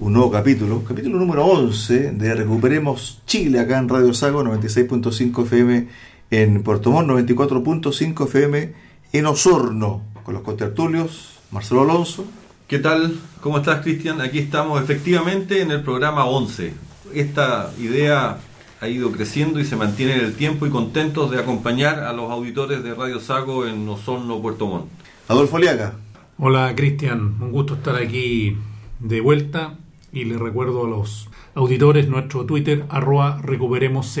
un nuevo capítulo, capítulo número 11 de Recuperemos Chile acá en Radio Sago 96.5 FM en Puerto Montt, 94.5 FM en Osorno, con los contertulios Marcelo Alonso. ¿Qué tal? ¿Cómo estás, Cristian? Aquí estamos efectivamente en el programa 11. Esta idea ha ido creciendo y se mantiene en el tiempo y contentos de acompañar a los auditores de Radio Sago en Osorno, Puerto Montt. Adolfo Liaga. Hola Cristian, un gusto estar aquí de vuelta y le recuerdo a los auditores nuestro Twitter arroba recuperemosch.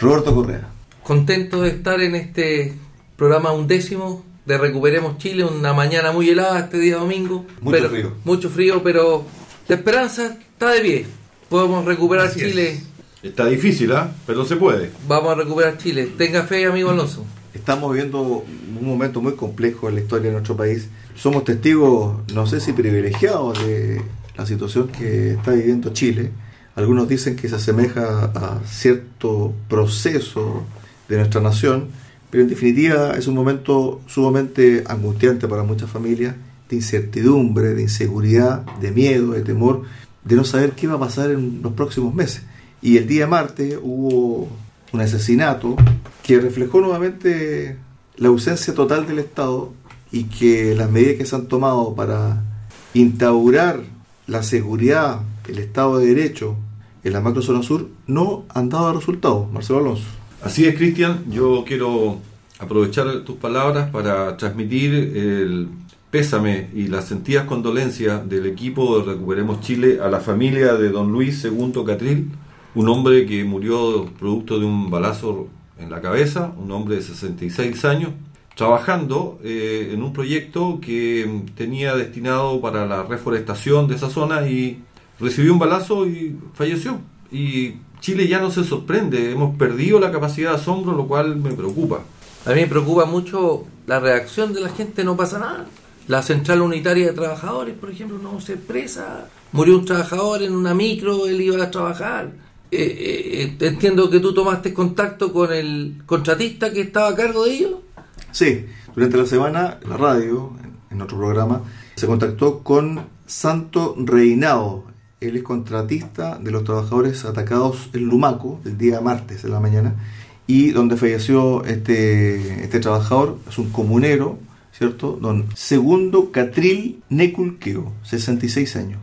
Roberto Correa. Contento de estar en este programa undécimo de Recuperemos Chile, una mañana muy helada este día domingo. Mucho pero- frío. Mucho frío, pero la esperanza está de pie. Podemos recuperar Así es. Chile. Está difícil, ¿ah? Pero se puede. Vamos a recuperar Chile. Tenga fe, amigo Alonso. Estamos viviendo un momento muy complejo en la historia de nuestro país. Somos testigos, no sé si privilegiados, de la situación que está viviendo Chile. Algunos dicen que se asemeja a cierto proceso de nuestra nación, pero en definitiva es un momento sumamente angustiante para muchas familias, de incertidumbre, de inseguridad, de miedo, de temor, de no saber qué va a pasar en los próximos meses. Y el día martes hubo un asesinato que reflejó nuevamente la ausencia total del Estado y que las medidas que se han tomado para instaurar la seguridad, el Estado de Derecho en la macrozona sur no han dado resultados. Marcelo Alonso. Así es, Cristian. Yo quiero aprovechar tus palabras para transmitir el pésame y las sentidas condolencias del equipo de Recuperemos Chile a la familia de don Luis II Catril, un hombre que murió producto de un balazo en la cabeza, un hombre de 66 años, trabajando eh, en un proyecto que tenía destinado para la reforestación de esa zona y recibió un balazo y falleció. Y Chile ya no se sorprende, hemos perdido la capacidad de asombro, lo cual me preocupa. A mí me preocupa mucho la reacción de la gente, no pasa nada. La central unitaria de trabajadores, por ejemplo, no se expresa. Murió un trabajador en una micro, él iba a trabajar. Eh, eh, entiendo que tú tomaste contacto con el contratista que estaba a cargo de ellos. Sí, durante la semana la radio, en, otro programa, se contactó con Santo Reinao. Él es contratista de los trabajadores atacados en Lumaco el día martes en la mañana y donde falleció este, este trabajador, es un comunero, ¿cierto? Don Segundo Catril Neculqueo, 66 años.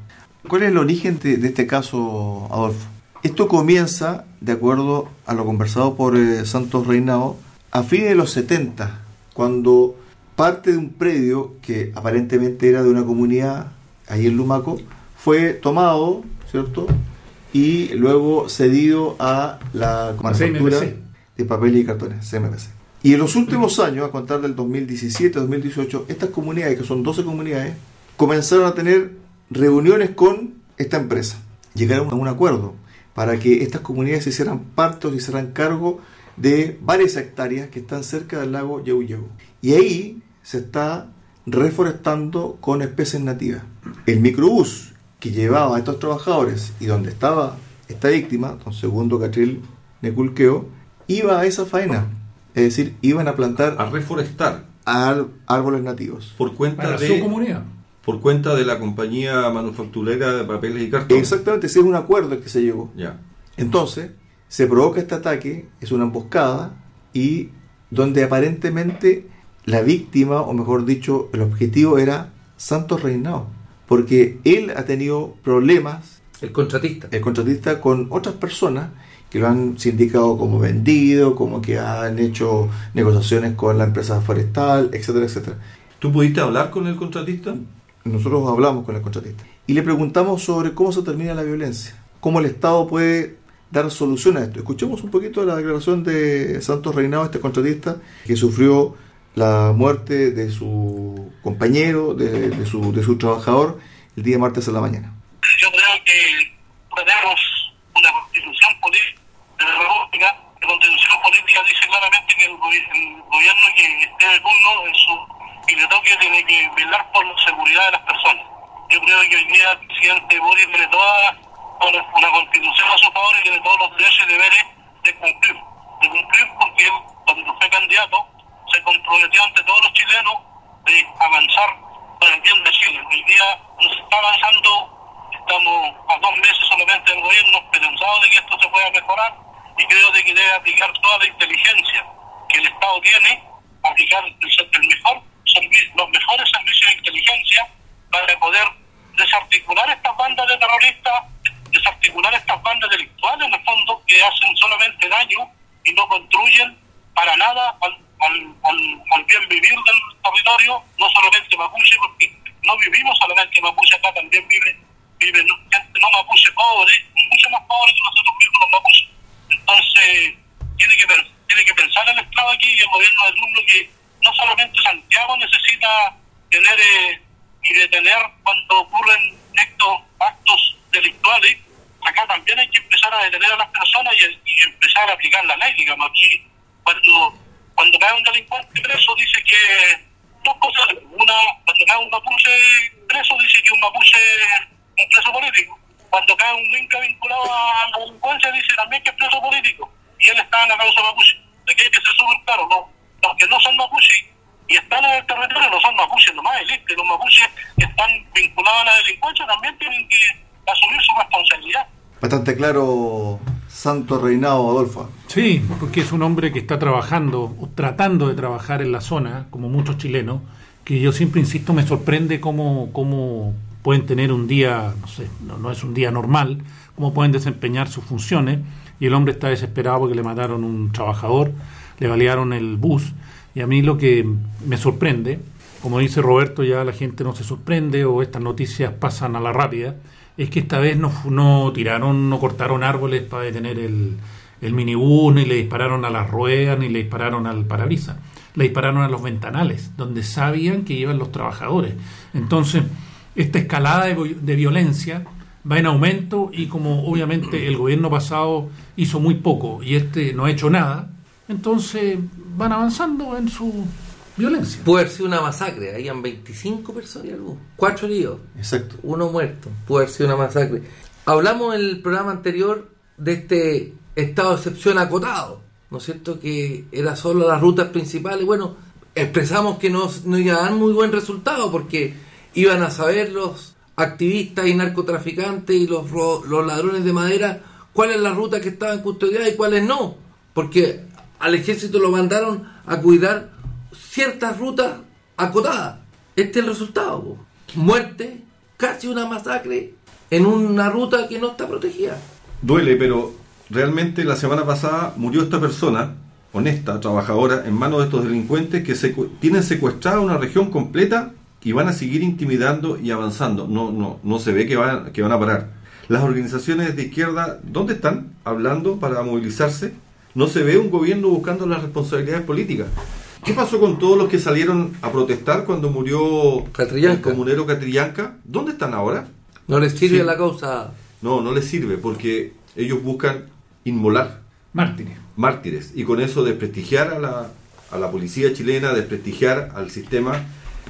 ¿Cuál es el origen de, de este caso, Adolfo? Esto comienza, de acuerdo a lo conversado por eh, Santos Reinao, a fines de los 70, cuando parte de un predio que aparentemente era de una comunidad ahí en Lumaco fue tomado, ¿cierto? Y luego cedido a la manufactura de papel y cartones, CMPC. Y en los últimos años, a contar del 2017-2018, estas comunidades, que son 12 comunidades, comenzaron a tener reuniones con esta empresa. Llegaron a un acuerdo para que estas comunidades se hicieran parte o se hicieran cargo de varias hectáreas que están cerca del lago Yeuyeu. Y ahí se está reforestando con especies nativas. El microbús que llevaba a estos trabajadores y donde estaba esta víctima, don Segundo Catril Neculqueo, iba a esa faena. Es decir, iban a plantar A reforestar ar- árboles nativos. por cuenta Para de su comunidad. por cuenta de la compañía manufacturera de papeles y cartón. Exactamente, ese es un acuerdo que se llegó. Ya. Entonces, se provoca este ataque, es una emboscada, y donde aparentemente la víctima, o mejor dicho, el objetivo era Santos Reinao, porque él ha tenido problemas, El contratista. el contratista, con otras personas que lo han sindicado como vendido, como que han hecho negociaciones con la empresa forestal, etcétera, etcétera. ¿Tú pudiste hablar con el contratista? nosotros hablamos con el contratista y le preguntamos sobre cómo se termina la violencia, cómo el Estado puede dar solución a esto. Escuchemos un poquito la declaración de Santos Reinado, este contratista que sufrió la muerte de su compañero, de, su, de su trabajador, el día martes en la mañana. Yo creo que tenemos una constitución política, la constitución política dice claramente que el, gobierno que esté de turno en su y tiene que velar por la seguridad de las personas. Yo creo que hoy día el presidente Boris tiene todas toda una constitución a su favor y tiene todos los derechos y deberes de cumplir. De cumplir porque cuando fue candidato, se comprometió ante todos los chilenos de avanzar para el bien de Chile. Hoy día nos está avanzando, estamos a dos meses solamente del gobierno, esperanzados de que esto se pueda mejorar y creo de que debe aplicar toda la inteligencia que el Estado tiene, aplicar el mejor los mejores servicios de inteligencia para poder desarticular estas bandas de terroristas, desarticular estas bandas delictuales en el fondo que hacen solamente daño y no construyen para nada al, bien vivir del territorio, no solamente mapuche, porque no vivimos solamente mapuche, acá también vive, vive gente no mapuche pobre, mucho más pobre que nosotros mismos los mapuches. Entonces, tiene que, tiene que pensar el Estado aquí y el gobierno de Turno que no solamente Santiago necesita tener eh, y detener cuando ocurren estos actos delictuales, acá también hay que empezar a detener a las personas y, empezar a aplicar la ley, digamos, aquí cuando cuando cae un delincuente preso dice que dos cosas, una, cuando cae un mapuche preso dice que un mapuche es un preso político, cuando cae un minca vinculado a la delincuencia dice también que es preso político, y él está en la causa mapuche, aquí hay que ser súper claro, no, los que no son mapuches y están en el territorio no son mapuches nomás, que los mapuches que están vinculados a la delincuencia también tienen que asumir su responsabilidad. Bastante claro, Santo Reinado Adolfo. Sí, porque es un hombre que está trabajando, o tratando de trabajar en la zona, como muchos chilenos, que yo siempre insisto, me sorprende cómo, cómo pueden tener un día, no sé, no, no es un día normal, cómo pueden desempeñar sus funciones, y el hombre está desesperado porque le mataron un trabajador, le balearon el bus. Y a mí lo que me sorprende, como dice Roberto, ya la gente no se sorprende o estas noticias pasan a la rápida, es que esta vez no, no tiraron, no cortaron árboles para detener el, el minibús, ni le dispararon a las ruedas, ni le dispararon al parabrisas. Le dispararon a los ventanales, donde sabían que iban los trabajadores. Entonces, esta escalada de, de violencia va en aumento y como obviamente el gobierno pasado hizo muy poco y este no ha hecho nada, entonces van avanzando en su violencia. Puede haber sido una masacre, habían 25 personas, cuatro heridos, Exacto. uno muerto, puede haber sido una masacre. Hablamos en el programa anterior de este estado de excepción acotado, ¿no es cierto? Que era solo las rutas principales. Bueno, expresamos que no, no iba a dar muy buen resultado porque iban a saber los activistas y narcotraficantes y los, los ladrones de madera cuál es la ruta que estaban custodiadas y cuáles no. Porque al ejército lo mandaron a cuidar ciertas rutas acotadas. Este es el resultado. Muerte, casi una masacre en una ruta que no está protegida. Duele, pero realmente la semana pasada murió esta persona, honesta, trabajadora, en manos de estos delincuentes que tienen secuestrada una región completa y van a seguir intimidando y avanzando. No, no, no se ve que van, que van a parar. Las organizaciones de izquierda, ¿dónde están hablando para movilizarse? no se ve un gobierno buscando las responsabilidades políticas. ¿Qué pasó con todos los que salieron a protestar cuando murió el comunero Catrillanca? ¿Dónde están ahora? No les sirve la causa. No, no les sirve porque ellos buscan inmolar. Mártires. Mártires. Y con eso desprestigiar a la, a la policía chilena, desprestigiar al sistema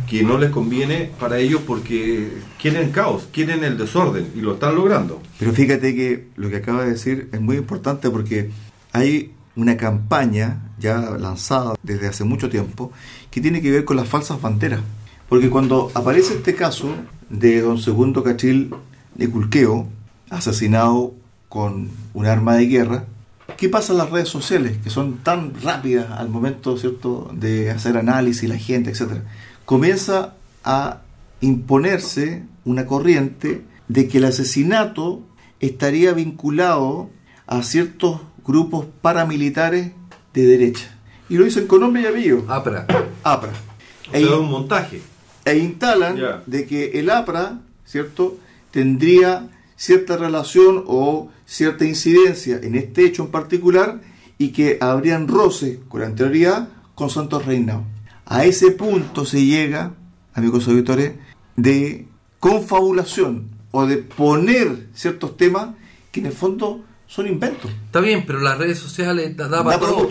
que no les conviene para ellos porque quieren caos, quieren el desorden y lo están logrando. Pero fíjate que lo que acaba de decir es muy importante porque hay una campaña ya lanzada desde hace mucho tiempo que tiene que ver con las falsas banderas. Porque cuando aparece este caso de don Segundo Cachil de Culqueo, asesinado con un arma de guerra, ¿qué pasa en las redes sociales que son tan rápidas al momento ¿cierto? de hacer análisis, la gente, etcétera? Comienza a imponerse una corriente de que el asesinato estaría vinculado a ciertos grupos paramilitares de derecha. Y lo dicen con nombre y apellido. APRA. APRA. E, un montaje. E instalan de que el APRA, ¿cierto?, tendría cierta relación o cierta incidencia en este hecho en particular y que habrían roce con anterioridad con Santos Reinao. A ese punto se llega, amigos auditores, de confabulación o de poner ciertos temas que en el fondo son inventos. Está bien, pero las redes sociales da, para todo.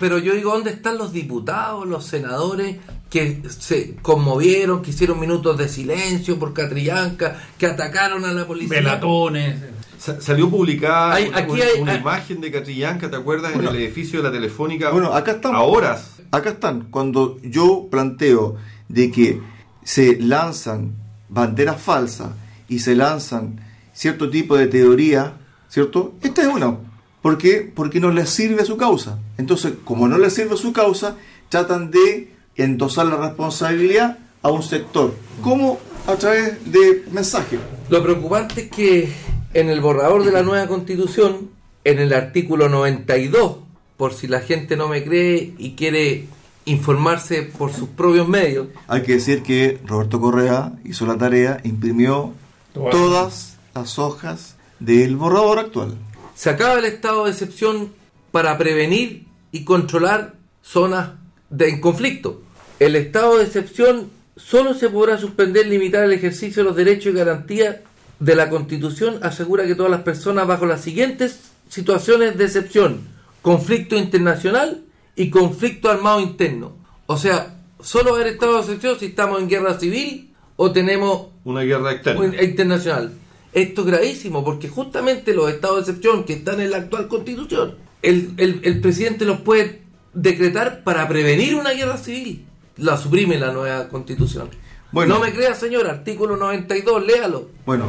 Pero yo digo, ¿dónde están los diputados, los senadores que se conmovieron, que hicieron minutos de silencio por Catrillanca, que atacaron a la policía. Velatones. Sa- Salió publicada Hay- una, aquí una- hay- una hay- imagen de Catrillanca, ¿te acuerdas? Bueno. en el edificio de la Telefónica. Bueno, acá estamos. A horas. Acá están. Cuando yo planteo de que se lanzan banderas falsas y se lanzan cierto tipo de teoría, ¿cierto? Esta es una. ¿Por qué? Porque no les sirve a su causa. Entonces, como no les sirve a su causa, tratan de endosar la responsabilidad a un sector. ¿Cómo? A través de mensajes. Lo preocupante es que en el borrador de la nueva constitución, en el artículo 92, por si la gente no me cree y quiere informarse por sus propios medios, Hay que decir que Roberto Correa hizo la tarea, imprimió Todas. todas las hojas del borrador actual. se acaba el estado de excepción para prevenir y controlar zonas de en conflicto. El estado de excepción solo se podrá suspender y limitar el ejercicio de los derechos y garantías de la Constitución asegura que todas las personas bajo las siguientes situaciones de excepción, conflicto internacional y conflicto armado interno. O sea, solo haber estado de excepción si estamos en guerra civil o tenemos Una guerra externa. internacional. Esto es gravísimo porque justamente los estados de excepción que están en la actual constitución, el, el- el presidente los puede decretar para prevenir una guerra civil. La suprime la nueva constitución. Bueno. no me crea, señor, artículo 92, léalo. Bueno,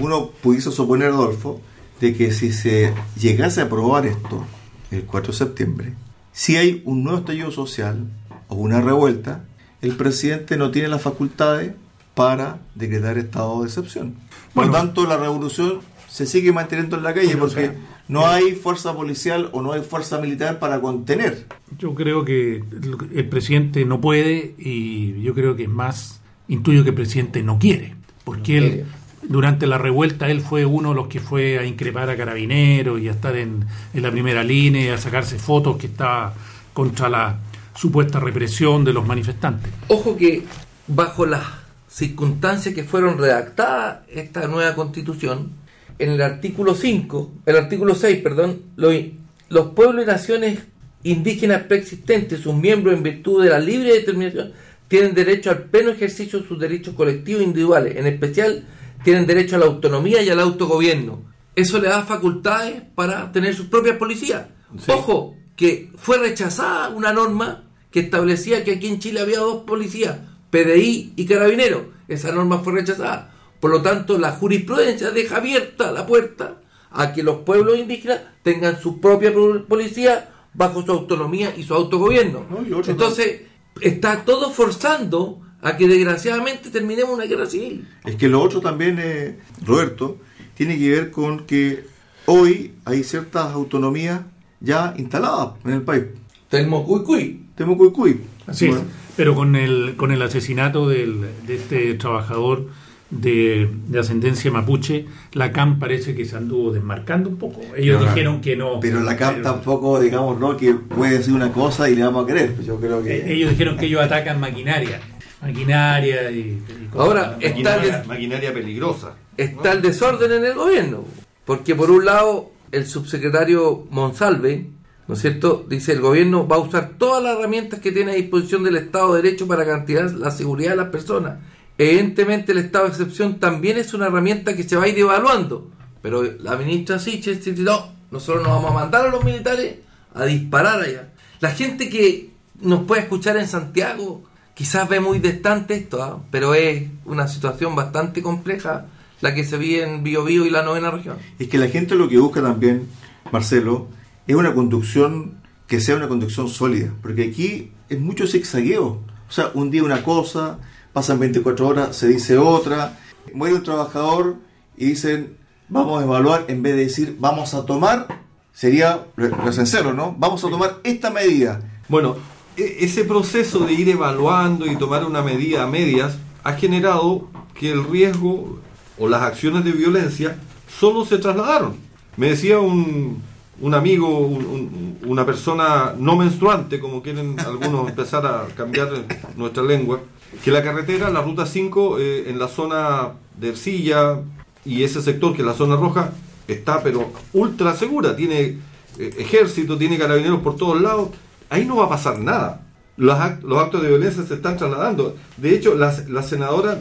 uno pudiese suponer, Adolfo, de que si se llegase a aprobar esto el 4 de septiembre, si hay un nuevo estallido social o una revuelta, el presidente no tiene las facultades para decretar estado de excepción. Por lo tanto, la revolución se sigue manteniendo en la calle Bueno, o porque sea, no hay fuerza policial o no hay fuerza militar para contener. Yo creo que el presidente no puede y yo creo que es más, intuyo que el presidente no quiere, porque No él quiere. durante la revuelta él fue uno de los que fue a increpar a carabineros y a estar en, en la primera línea, y a sacarse fotos que estaba contra la supuesta represión de los manifestantes. Ojo que bajo las circunstancias que fueron redactadas esta nueva constitución, en el artículo 5, el artículo 6, perdón, lo- los pueblos y naciones indígenas preexistentes, sus miembros en virtud de la libre determinación, tienen derecho al pleno ejercicio de sus derechos colectivos e individuales, en especial tienen derecho a la autonomía y al autogobierno. Eso le da facultades para tener sus propias policías. Sí. Ojo, que fue rechazada una norma que establecía que aquí en Chile había dos policías, PDI y Carabineros. Esa norma fue rechazada. Por lo tanto, la jurisprudencia deja abierta la puerta a que los pueblos indígenas tengan su propia pro- policía bajo su autonomía y su autogobierno. No, y otro Entonces, está todo forzando a que desgraciadamente terminemos una guerra civil. Es que lo otro también, eh, Roberto, tiene que ver con que hoy hay ciertas autonomías ya instaladas en el país. Telmocuicuy. Temucuicuy. Así Bueno, es. Pero con el, con el asesinato del, de este trabajador de, de ascendencia mapuche, la CAM parece que se anduvo desmarcando un poco. Ellos Pero la- dijeron que no. Pero la pero- tampoco, digamos, ¿no? Que puede decir una cosa y le vamos a creer. Pues yo creo eh, que... Ellos dijeron que ellos atacan maquinaria. Maquinaria y. y cosas. Ahora, está Maquinaria, des- maquinaria peligrosa. está el desorden en el gobierno. Porque por un lado, el subsecretario Monsalve, ¿no es cierto?, dice el gobierno va a usar todas las herramientas que tiene a disposición del Estado de Derecho para garantizar la seguridad de las personas. Evidentemente el estado de excepción también es una herramienta que se va a ir evaluando. Pero la ministra Siches dice, no, nosotros nos vamos a mandar a los militares a disparar allá. La gente que nos puede escuchar en Santiago quizás ve muy distante esto, ¿ah? pero es una situación bastante compleja la que se vive en Biobío y la novena región. Es que la gente lo que busca también, Marcelo, es una conducción que sea una conducción sólida. Porque aquí es mucho zigzagueo. O sea, un día una cosa, pasan 24 horas, se dice otra. Muere un trabajador y dicen, vamos a evaluar, en vez de decir, vamos a tomar, sería lo sincero, ¿no? Vamos a tomar esta medida. Bueno, e- ese proceso de ir evaluando y tomar una medida a medias ha generado que el riesgo o las acciones de violencia solo se trasladaron. Me decía un, un amigo, un- un- una persona no menstruante, como quieren algunos empezar a cambiar nuestra lengua, que la carretera, la ruta 5, eh, en la zona de Ercilla y ese sector que es la zona roja, está pero ultra segura, tiene eh, ejército, tiene carabineros por todos lados, ahí no va a pasar nada. los, act- los actos de violencia se están trasladando. De hecho, la, la senadora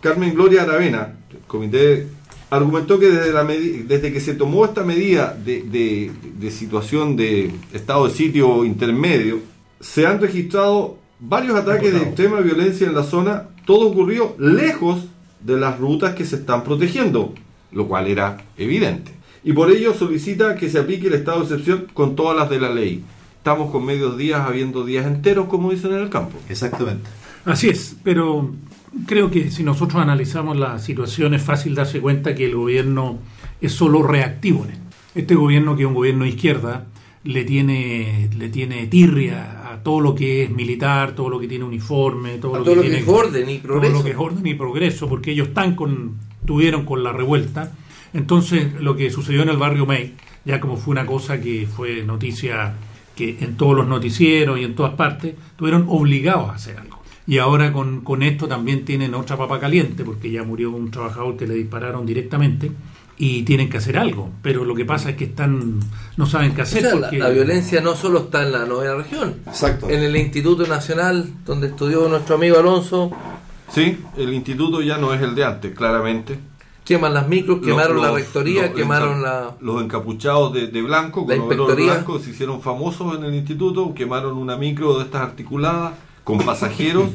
Carmen Gloria Aravena, del comité, argumentó que desde, la desde que se tomó esta medida de, de- de situación de estado de sitio intermedio, se han registrado varios ataques de extrema violencia en la zona. Todo ocurrió lejos de las rutas que se están protegiendo, lo cual era evidente. Y por ello solicita que se aplique el estado de excepción con todas las de la ley. Estamos con medios días habiendo días enteros, como dicen en el campo. Exactamente. Así es, pero creo que si nosotros analizamos la situación es fácil darse cuenta que el gobierno es solo reactivo. en esto. Este gobierno, que es un gobierno de izquierda, le tiene, le tiene tirria a todo lo que es militar, todo lo que tiene uniforme, todo, A lo, todo que lo que tiene es orden y todo progreso. lo que es orden y progreso, porque ellos están con, tuvieron con la revuelta. Entonces, lo que sucedió en el barrio May, ya como fue una cosa que fue noticia que en todos los noticieros y en todas partes, estuvieron obligados a hacer algo. Y ahora con, con esto también tienen otra papa caliente, porque ya murió un trabajador que le dispararon directamente y tienen que hacer algo. Pero lo que pasa es que están no saben qué O hacer. sea, la, porque- la violencia no solo está en la novena región. Exacto. En el Instituto Nacional, donde estudió nuestro amigo Alonso, Sí, el instituto ya no es el de antes, claramente. queman las micros, quemaron Los- la rectoría, los quemaron enca- la... Los encapuchados de, de blanco, La con overol inspectoría. blanco, se hicieron famosos en el instituto, quemaron una micro de estas articuladas con pasajeros,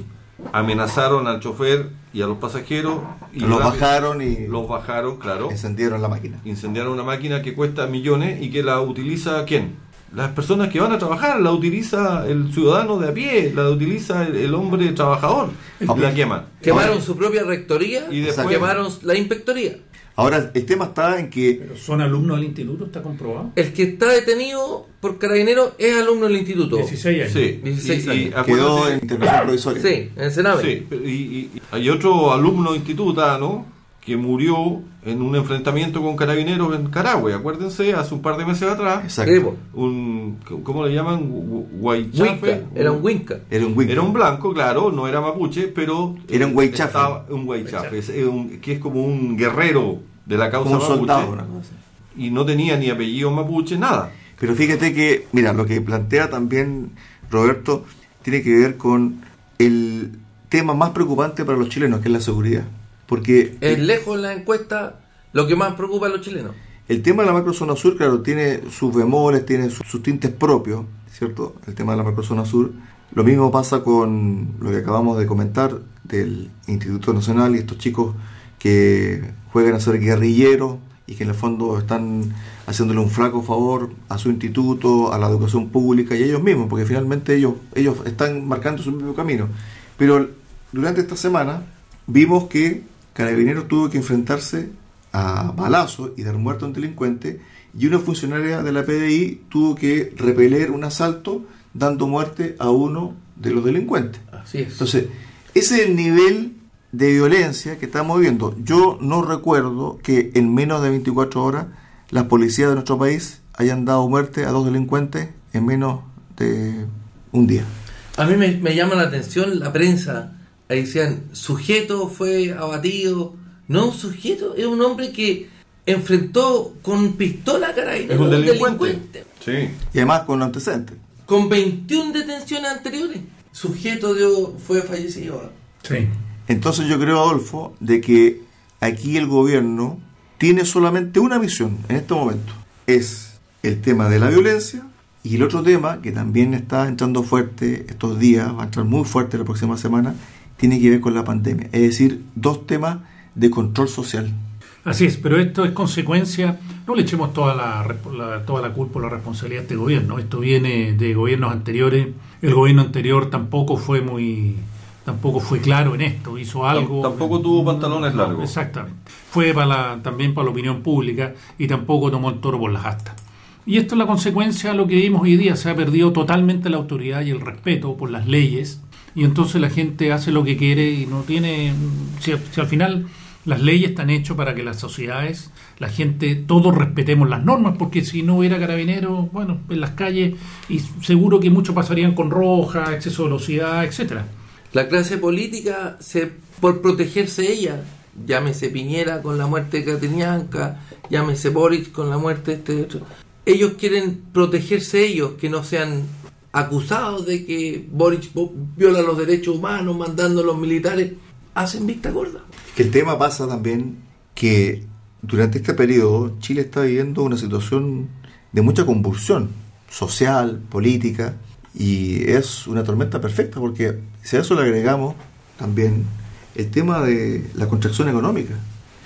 amenazaron al chofer y a los pasajeros. Y Los rápido- bajaron y Los bajaron, claro. encendieron la máquina. Incendiaron una máquina que cuesta millones y que la utiliza ¿quién? Las personas que van a trabajar, la utiliza el ciudadano de a pie, la utiliza el, el hombre trabajador, la queman. Quemaron su propia rectoría Y después- quemaron la inspectoría. Ahora, el tema está en que Pero son alumnos del instituto, está comprobado. El que está detenido por carabinero es alumno del instituto. 16 años. Sí, 16 y- y años. quedó en internación provisoria. Sí, en el Sename. Sí, y, y- y hay otro alumno institutano que murió en un enfrentamiento con carabineros en Carahue, acuérdense, hace un par de meses atrás, Exacto. Un, ¿cómo le llaman? Winca, era un Winca. Era un Wicca. Era un blanco, claro, no era mapuche, pero... Era un guaychafe. estaba- Un es un- que es como un guerrero de la causa como un mapuche. soldado. una cosa así. Y no tenía ni apellido mapuche, nada. Pero fíjate que, mira, lo que plantea también Roberto tiene que ver con el tema más preocupante para los chilenos, que es la seguridad. Porque Es lejos la encuesta lo que más preocupa a los chilenos. el tema de la macrozona sur, claro, tiene sus bemoles, tiene sus, sus tintes propios, ¿cierto? El tema de la macrozona sur. Lo mismo pasa con lo que acabamos de comentar del Instituto Nacional y estos chicos que juegan a ser guerrilleros y que en el fondo están haciéndole un flaco favor a su instituto, a la educación pública y a ellos mismos, porque finalmente ellos, ellos están marcando su propio camino. Pero durante esta semana vimos que Carabineros tuvo que enfrentarse a balazos y dar muerte a un delincuente y una funcionaria de la PDI tuvo que repeler un asalto dando muerte a uno de los delincuentes. Así es. Entonces, ese es el nivel de violencia que estamos viendo. Yo no recuerdo que en menos de 24 horas las policías de nuestro país hayan dado muerte a dos delincuentes en menos de un día. A mí me, me llama la atención la prensa. Ahí decían, sujeto fue abatido. No, sujeto es un hombre que enfrentó con pistola a carabinero Es un a delincuente. Sí. Y además con antecedentes. Con 21 detenciones anteriores. Sujeto dio, fue fallecido. Sí. Entonces yo creo, Adolfo, de que aquí el gobierno tiene solamente una visión en este momento. Es el tema de la violencia y el otro tema que también está entrando fuerte estos días, va a entrar muy fuerte la próxima semana, tiene que ver con la pandemia. Es decir, dos temas de control social. Así es, pero esto es consecuencia, no le echemos toda la, la- toda la culpa o la responsabilidad a este gobierno, esto viene de gobiernos anteriores, el gobierno anterior tampoco fue muy, tampoco fue claro en esto, hizo algo... Tampoco tuvo pantalones largos. Exactamente, fue para la- también para la opinión pública y tampoco tomó el toro por las astas. Y esto es la consecuencia de lo que vimos hoy día, se ha perdido totalmente la autoridad y el respeto por las leyes y entonces la gente hace lo que quiere y no tiene, si, al final las leyes están hechas para que las sociedades, la gente, todos respetemos las normas, porque si no hubiera carabineros, bueno, en las calles, y seguro que muchos pasarían con roja, exceso de velocidad, etcétera. La clase política, se, por protegerse ella, llámese Piñera con la muerte de Catenianca, llámese Boris con la muerte de este otro, ellos quieren protegerse ellos, que no sean acusados de que Boric viola los derechos humanos mandando a los militares, hacen vista gorda. Que el tema pasa también que durante este periodo Chile está viviendo una situación de mucha convulsión social, política, y es una tormenta perfecta porque si a eso le agregamos también el tema de la contracción económica.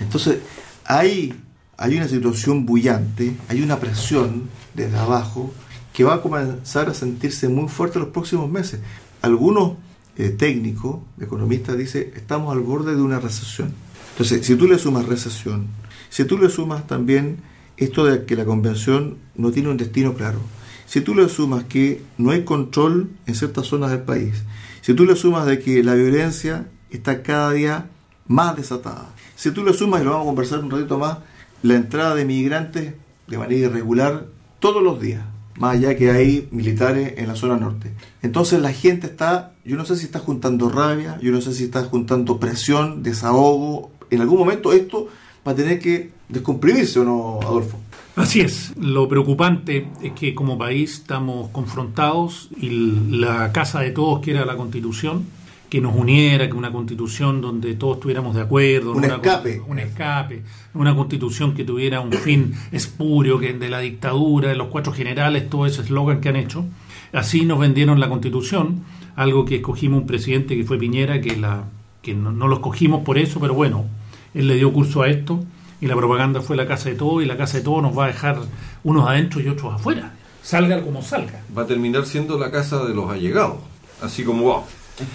Entonces, hay, hay una situación bullante, hay una presión desde abajo que va a comenzar a sentirse muy fuerte los próximos meses. Algunos eh, técnicos, economistas, dicen, estamos al borde de una recesión. Entonces, si tú le sumas recesión, si tú le sumas también esto de que la convención no tiene un destino claro, si tú le sumas que no hay control en ciertas zonas del país, si tú le sumas de que la violencia está cada día más desatada, si tú le sumas, y lo vamos a conversar un ratito más, la entrada de migrantes de manera irregular todos los días, más allá que hay militares en la zona norte. Entonces la gente está, yo no sé si está juntando rabia, yo no sé si está juntando presión, desahogo. En algún momento esto va a tener que descomprimirse o no, Adolfo. Así es, lo preocupante es que como país estamos confrontados y la casa de todos, que era la constitución, que nos uniera, que una constitución donde todos estuviéramos de acuerdo, Un una escape. constitu- un escape, una constitución que tuviera un fin espurio, que de la dictadura, de los cuatro generales, todo ese eslogan que han hecho. Así nos vendieron la constitución, algo que escogimos un presidente que fue Piñera, que, la, que no, no lo escogimos por eso, pero bueno, él le dio curso a esto y la propaganda fue la casa de todos y la casa de todos nos va a dejar unos adentro y otros afuera. Salga como salga. Va a terminar siendo la casa de los allegados. Así como va.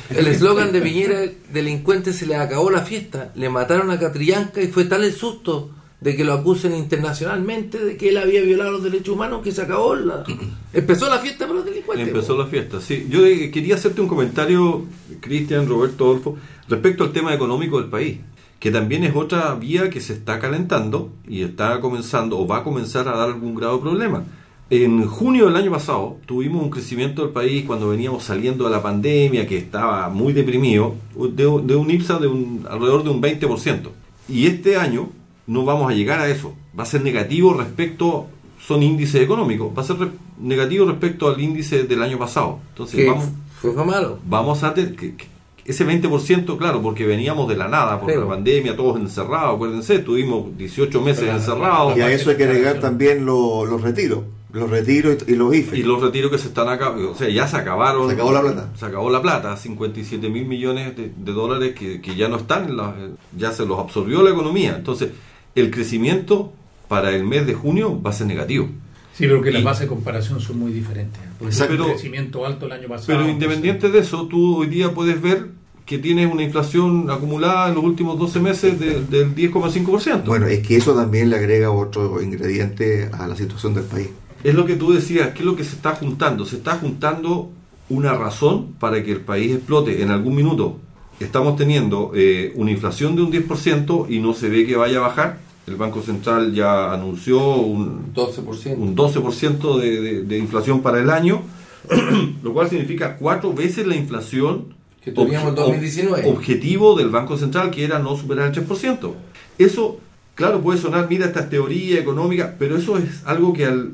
El eslogan de Piñera, delincuente se le acabó la fiesta, le mataron a Catrillanca y fue tal el susto de que lo acusen internacionalmente de que él había violado los derechos humanos que se acabó la... Empezó la fiesta para los delincuentes. Empezó la fiesta, sí. Yo eh, quería hacerte un comentario, Cristian, Roberto, Adolfo, respecto al tema económico del país, que también es otra vía que se está calentando y está comenzando o va a comenzar a dar algún grado de problema. En junio del año pasado tuvimos un crecimiento del país cuando veníamos saliendo de la pandemia, que estaba muy deprimido, de, de un IPSA de un, alrededor de un 20%. Y este año no vamos a llegar a eso. Va a ser negativo respecto, son índices económicos, va a ser re- negativo respecto al índice del año pasado. Entonces vamos, fue, malo. vamos a tener que, que ese 20%, claro, porque veníamos de la nada por Sí. la pandemia, todos encerrados, acuérdense, tuvimos 18 meses encerrados. Y a eso hay que agregar también lo- los retiros, los retiros y, y los IFE. Y los retiros que se están acá, o sea, ya se acabaron. Se acabó la plata. Se acabó la plata, 57 mil millones de, de dólares que, que ya no están, en la- ya se los absorbió la economía. Entonces, el crecimiento para el mes de junio va a ser negativo. Sí, pero que las bases de comparación son muy diferentes. Exacto. un crecimiento alto el año pasado. Pero independiente de eso, tú hoy día puedes ver que tienes una inflación acumulada en los últimos 12 meses de- del 10,5%. Bueno, es que eso también le agrega otro ingrediente a la situación del país. Es lo que tú decías, ¿qué es lo que se está juntando? Se está juntando una razón para que el país explote en algún minuto. Estamos teniendo eh, una inflación de un 10% y no se ve que vaya a bajar. El Banco Central ya anunció un, 12%. un 12% de, de- de inflación para el año, lo cual significa cuatro veces la inflación Que teníamos en obje- 2019. objetivo del Banco Central, que era no superar el 3%. Eso, claro, puede sonar, mira, esta teoría económica, pero eso es algo que al,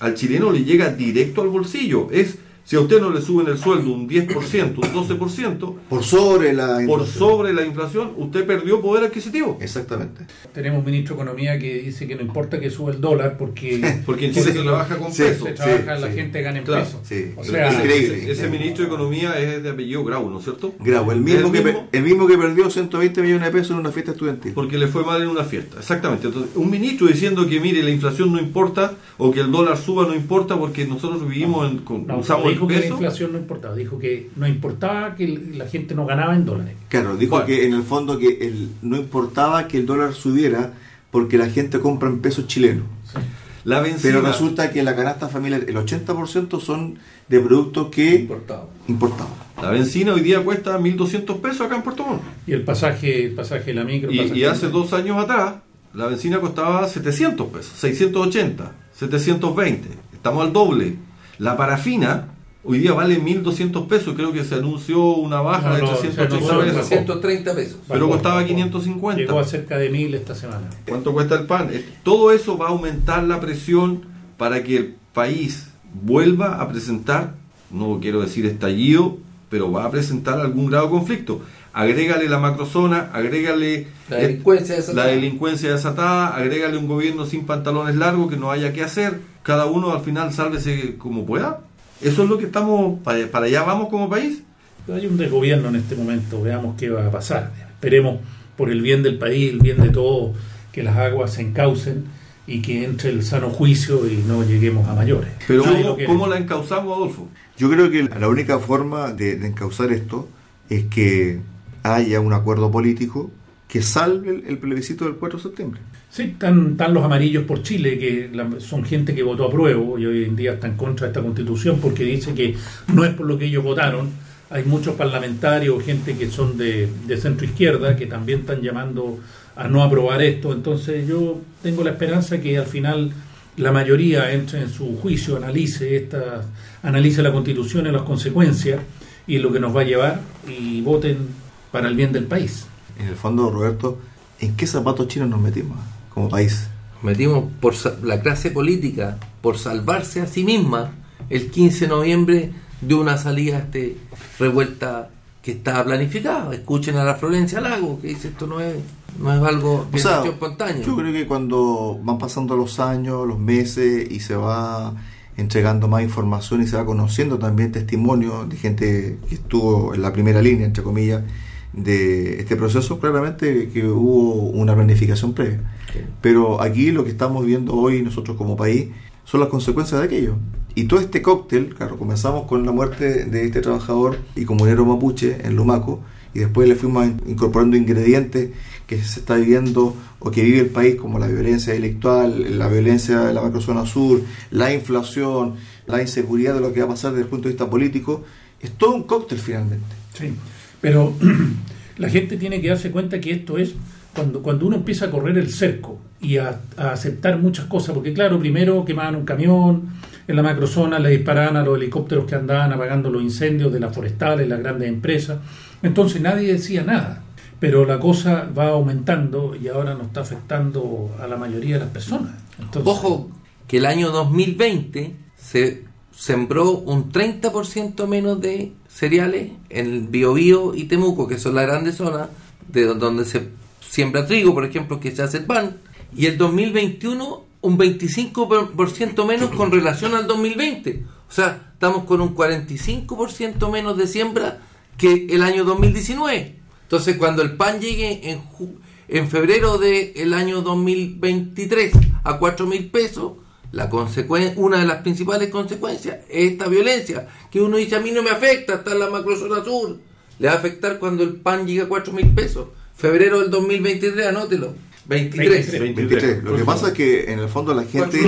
al chileno le llega directo al bolsillo. Es, si a usted no le suben el sueldo un 10%, un 12%, Por sobre la por inflación. sobre la inflación, usted perdió poder adquisitivo. Exactamente. Tenemos un ministro de Economía que dice que no importa que suba el dólar porque, Porque en Chile se trabaja con Sí, pesos. se trabaja, sí, la sí. gente gana en Claro, pesos. sí. O sea, Ese- Increíble. Ese, ese ministro de Economía es de apellido Grau, ¿no es cierto? Grau, el ¿Es mismo, que, mismo? pe- el mismo que perdió 120 millones de pesos en una fiesta estudiantil. Porque le fue mal en una fiesta. Exactamente. Entonces, un ministro diciendo que, mire, la inflación no importa o que el dólar suba no importa porque nosotros vivimos en, con- no, usamos dijo que la inflación no importaba, dijo que no importaba que la gente no ganaba en dólares. Claro, dijo Bueno. que en el fondo que el, no importaba que el dólar subiera porque la gente compra en pesos chilenos. La benzina, Pero resulta que la canasta familiar, el 80% son de productos que Importado. importados. la benzina hoy día cuesta 1.200 pesos acá en Puerto Montt. Y el pasaje, el pasaje de la micro. Y, y hace dos años atrás, la benzina costaba 700 pesos, 680, 720. Estamos al doble. La parafina hoy día vale 1.200 pesos. Creo que se anunció una baja No, de no, se 380 anunció pesos. 330 pesos. pero Bajó, costaba bajó. 550. Llegó a cerca de mil esta semana. ¿Cuánto cuesta el pan? Eh, Todo eso va a aumentar la presión para que el país vuelva a presentar no quiero decir estallido, pero va a presentar algún grado de conflicto. Agrégale la macrozona, agrégale La delincuencia desatada. la delincuencia desatada, agrégale un gobierno sin pantalones largos que no haya que hacer, cada uno al final sálvese como pueda. Eso es lo que estamos, para, para allá vamos como país. Hay un desgobierno en este momento, veamos qué va a pasar. Esperemos por el bien del país, el bien de todos, que las aguas se encaucen y que entre el sano juicio y no lleguemos a mayores. Pero ¿cómo, la encauzamos, Adolfo? Yo creo que la única forma de, de encauzar esto es que haya un acuerdo político que salve el, el plebiscito del 4 de septiembre. Sí, están, están los amarillos por Chile, que son gente que votó a prueba y hoy en día está en contra esta constitución porque dice que no es por lo que ellos votaron. Hay muchos parlamentarios, gente que son de, de centro izquierda, que también están llamando a no aprobar esto. Entonces yo tengo la esperanza que al final la mayoría entre en su juicio, analice esta, analice la constitución y las consecuencias y lo que nos va a llevar y voten para el bien del país. En el fondo, Roberto, ¿en qué zapatos chinos nos metimos como país? metimos por la clase política por salvarse a sí misma el 15 de noviembre de una salida este, revuelta que estaba planificada. Escuchen a la Florencia Lago que dice esto no es, no es algo de sea, espontánea. yo creo que cuando van pasando los años, los meses y se va entregando más información y se va conociendo también testimonios de gente que estuvo en la primera línea, entre comillas, de este proceso, claramente que hubo una planificación previa. Pero aquí lo que estamos viendo hoy nosotros como país son las consecuencias de aquello. Y todo este cóctel, claro, comenzamos con la muerte de este trabajador y comunero mapuche en Lumaco, y después le fuimos in- incorporando ingredientes que se está viviendo o que vive el país, como la violencia intelectual, la violencia de la macrozona sur, la inflación, la inseguridad de lo que va a pasar desde el punto de vista político. Es todo un cóctel finalmente. Sí, pero la gente tiene que darse cuenta que esto es cuando, cuando uno empieza a correr el cerco y a, aceptar muchas cosas, porque claro, primero quemaban un camión, en la macrozona le disparaban a los helicópteros que andaban apagando los incendios de las forestales, las grandes empresas, entonces nadie decía nada, pero la cosa va aumentando y ahora nos está afectando a la mayoría de las personas. Entonces, Ojo, que el año 2020 se sembró un 30% menos de cereales en Biobío y Temuco, que son las grandes zonas de do- donde se siembra trigo, por ejemplo, que se hace el pan. Y el 2021 un 25% menos con relación al 2020. O sea, estamos con un 45% menos de siembra que el año 2019. Entonces, cuando el pan llegue en, febrero del año 2023 a 4 mil pesos, la una de las principales consecuencias es esta violencia, que uno dice a mí no me afecta, está en la macrozona sur, le va a afectar cuando el pan llegue a 4 mil pesos. Febrero del 2023, anótelo. 23. 23. 23. Lo que pasa es que en el fondo la gente,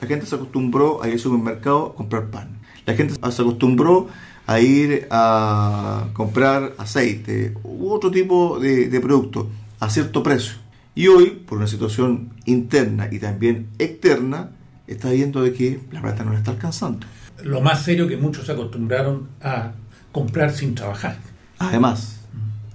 la gente se acostumbró a ir al supermercado a comprar pan. La gente se acostumbró a ir a comprar aceite u otro tipo de, de producto a cierto precio. Y hoy, por una situación interna y también externa, está viendo de que la plata no le está alcanzando. lo más serio que muchos se acostumbraron a comprar sin trabajar. Además,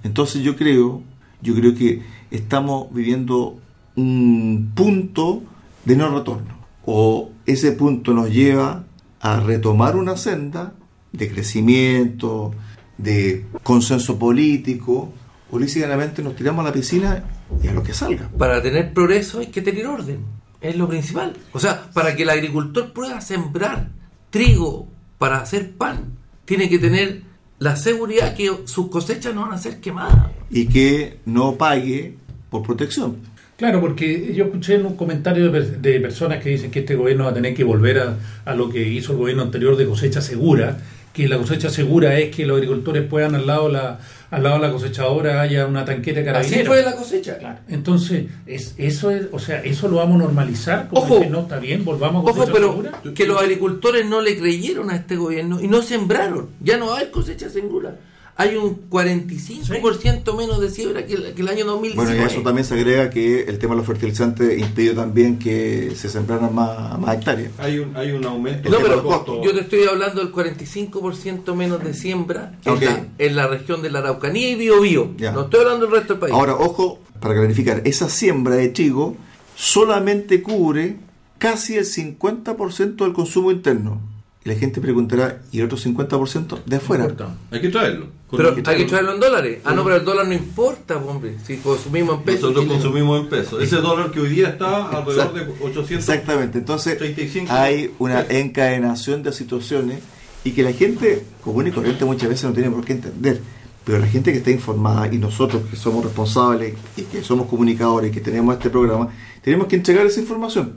entonces yo creo, yo creo que estamos viviendo un punto de no retorno. O ese punto nos lleva a retomar una senda de crecimiento, de consenso político, o lícitamente nos tiramos a la piscina y a lo que salga. Para tener progreso hay que tener orden. Es lo principal. O sea, para que el agricultor pueda sembrar trigo para hacer pan, tiene que tener la seguridad que sus cosechas no van a ser quemadas. Y que no pague por protección. Claro, porque yo escuché en un comentario de, per- de personas que dicen que este gobierno va a tener que volver a, a lo que hizo el gobierno anterior de cosecha segura, que la cosecha segura es que los agricultores puedan al lado de la, al lado de la cosechadora haya una tanqueta de Así fue la cosecha. Claro. Entonces, es, eso es, o sea, eso lo vamos a normalizar, como Ojo. no está bien, volvamos a Ojo, pero segura. que los agricultores no le creyeron a este gobierno y no sembraron. Ya no hay cosecha segura. Hay un 45% menos de siembra que el, que el año 2019. Bueno, y a eso también se agrega que el tema de los fertilizantes impidió también que se sembraran más, más hectáreas. Hay un, hay un aumento. No, pero costo. yo te estoy hablando del 45% menos de siembra en, Ok. la, en la región de la Araucanía y Biobío. No estoy hablando del resto del país. Ahora, ojo, para clarificar, esa siembra de trigo solamente cubre casi el 50% del consumo interno. Y la gente preguntará, ¿y el otro 50% de afuera? Hay que traerlo. Pero hay que traerlo en dólares. Ah, no, pero el dólar no importa, hombre. Si consumimos en pesos. Nosotros consumimos en pesos. Ese dólar que hoy día está alrededor de 800. Exactamente, entonces 35. hay una encadenación de situaciones y que la gente común y corriente muchas veces no tiene por qué entender, pero la gente que está informada y nosotros que somos responsables y que somos comunicadores y que tenemos este programa, tenemos que entregar esa información.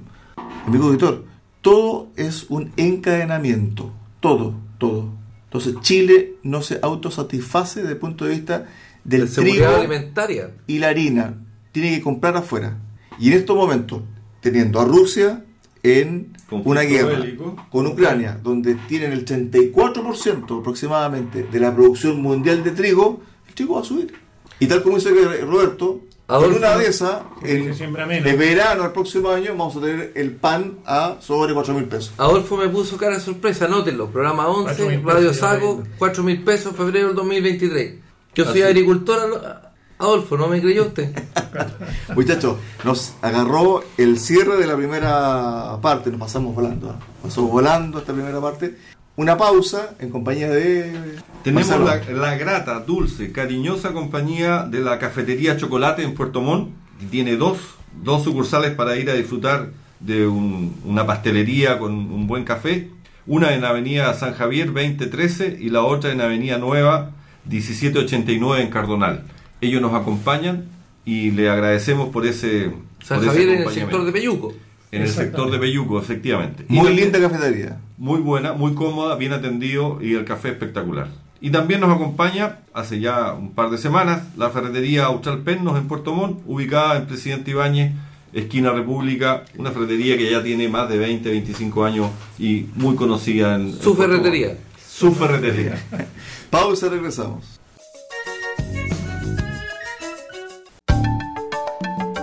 Amigo auditor, todo es un encadenamiento, todo, todo. Entonces Chile no se autosatisface desde el punto de vista del De seguridad trigo alimentaria. y la harina tiene que comprar afuera. Y en estos momentos, teniendo a Rusia en Conflicto una guerra bélico. con Ucrania, donde tienen el 34% aproximadamente de la producción mundial de trigo, el trigo va a subir. Y tal como dice Roberto, Adolfo, en una de esas, de verano al próximo año, vamos a tener el pan a sobre 4 mil pesos. Adolfo me puso cara de sorpresa, anótenlo. Programa 11, 4.000 Radio pesos, ya Sago, vendo. 4 mil pesos, febrero del 2023. Yo soy Así. agricultor, Adolfo, ¿no me creyó usted? Muchachos, nos agarró el cierre de la primera parte, nos pasamos volando, ¿ah? pasamos volando esta primera parte. Una pausa en compañía de. Tenemos la, la grata, dulce, cariñosa compañía de la cafetería Chocolate en Puerto Montt. que Tiene dos, dos sucursales para ir a disfrutar de un- una pastelería con un buen café. Una en Avenida San Javier 2013 y la otra en Avenida Nueva 1789 en Cardonal. Ellos nos acompañan y le agradecemos por ese, San por ese Javier en el sector de Peyuco. En el sector de Belluco, efectivamente. Muy linda cafetería. muy buena, muy cómoda, bien atendido y el café espectacular. Y también nos acompaña, hace ya un par de semanas, la ferretería Austral Pennos en Puerto Montt, ubicada en Presidente Ibáñez, esquina República, una ferretería que ya tiene más de 20, 25 años y muy conocida en... Su ferretería. Montt. Su ferretería. Pausa, regresamos.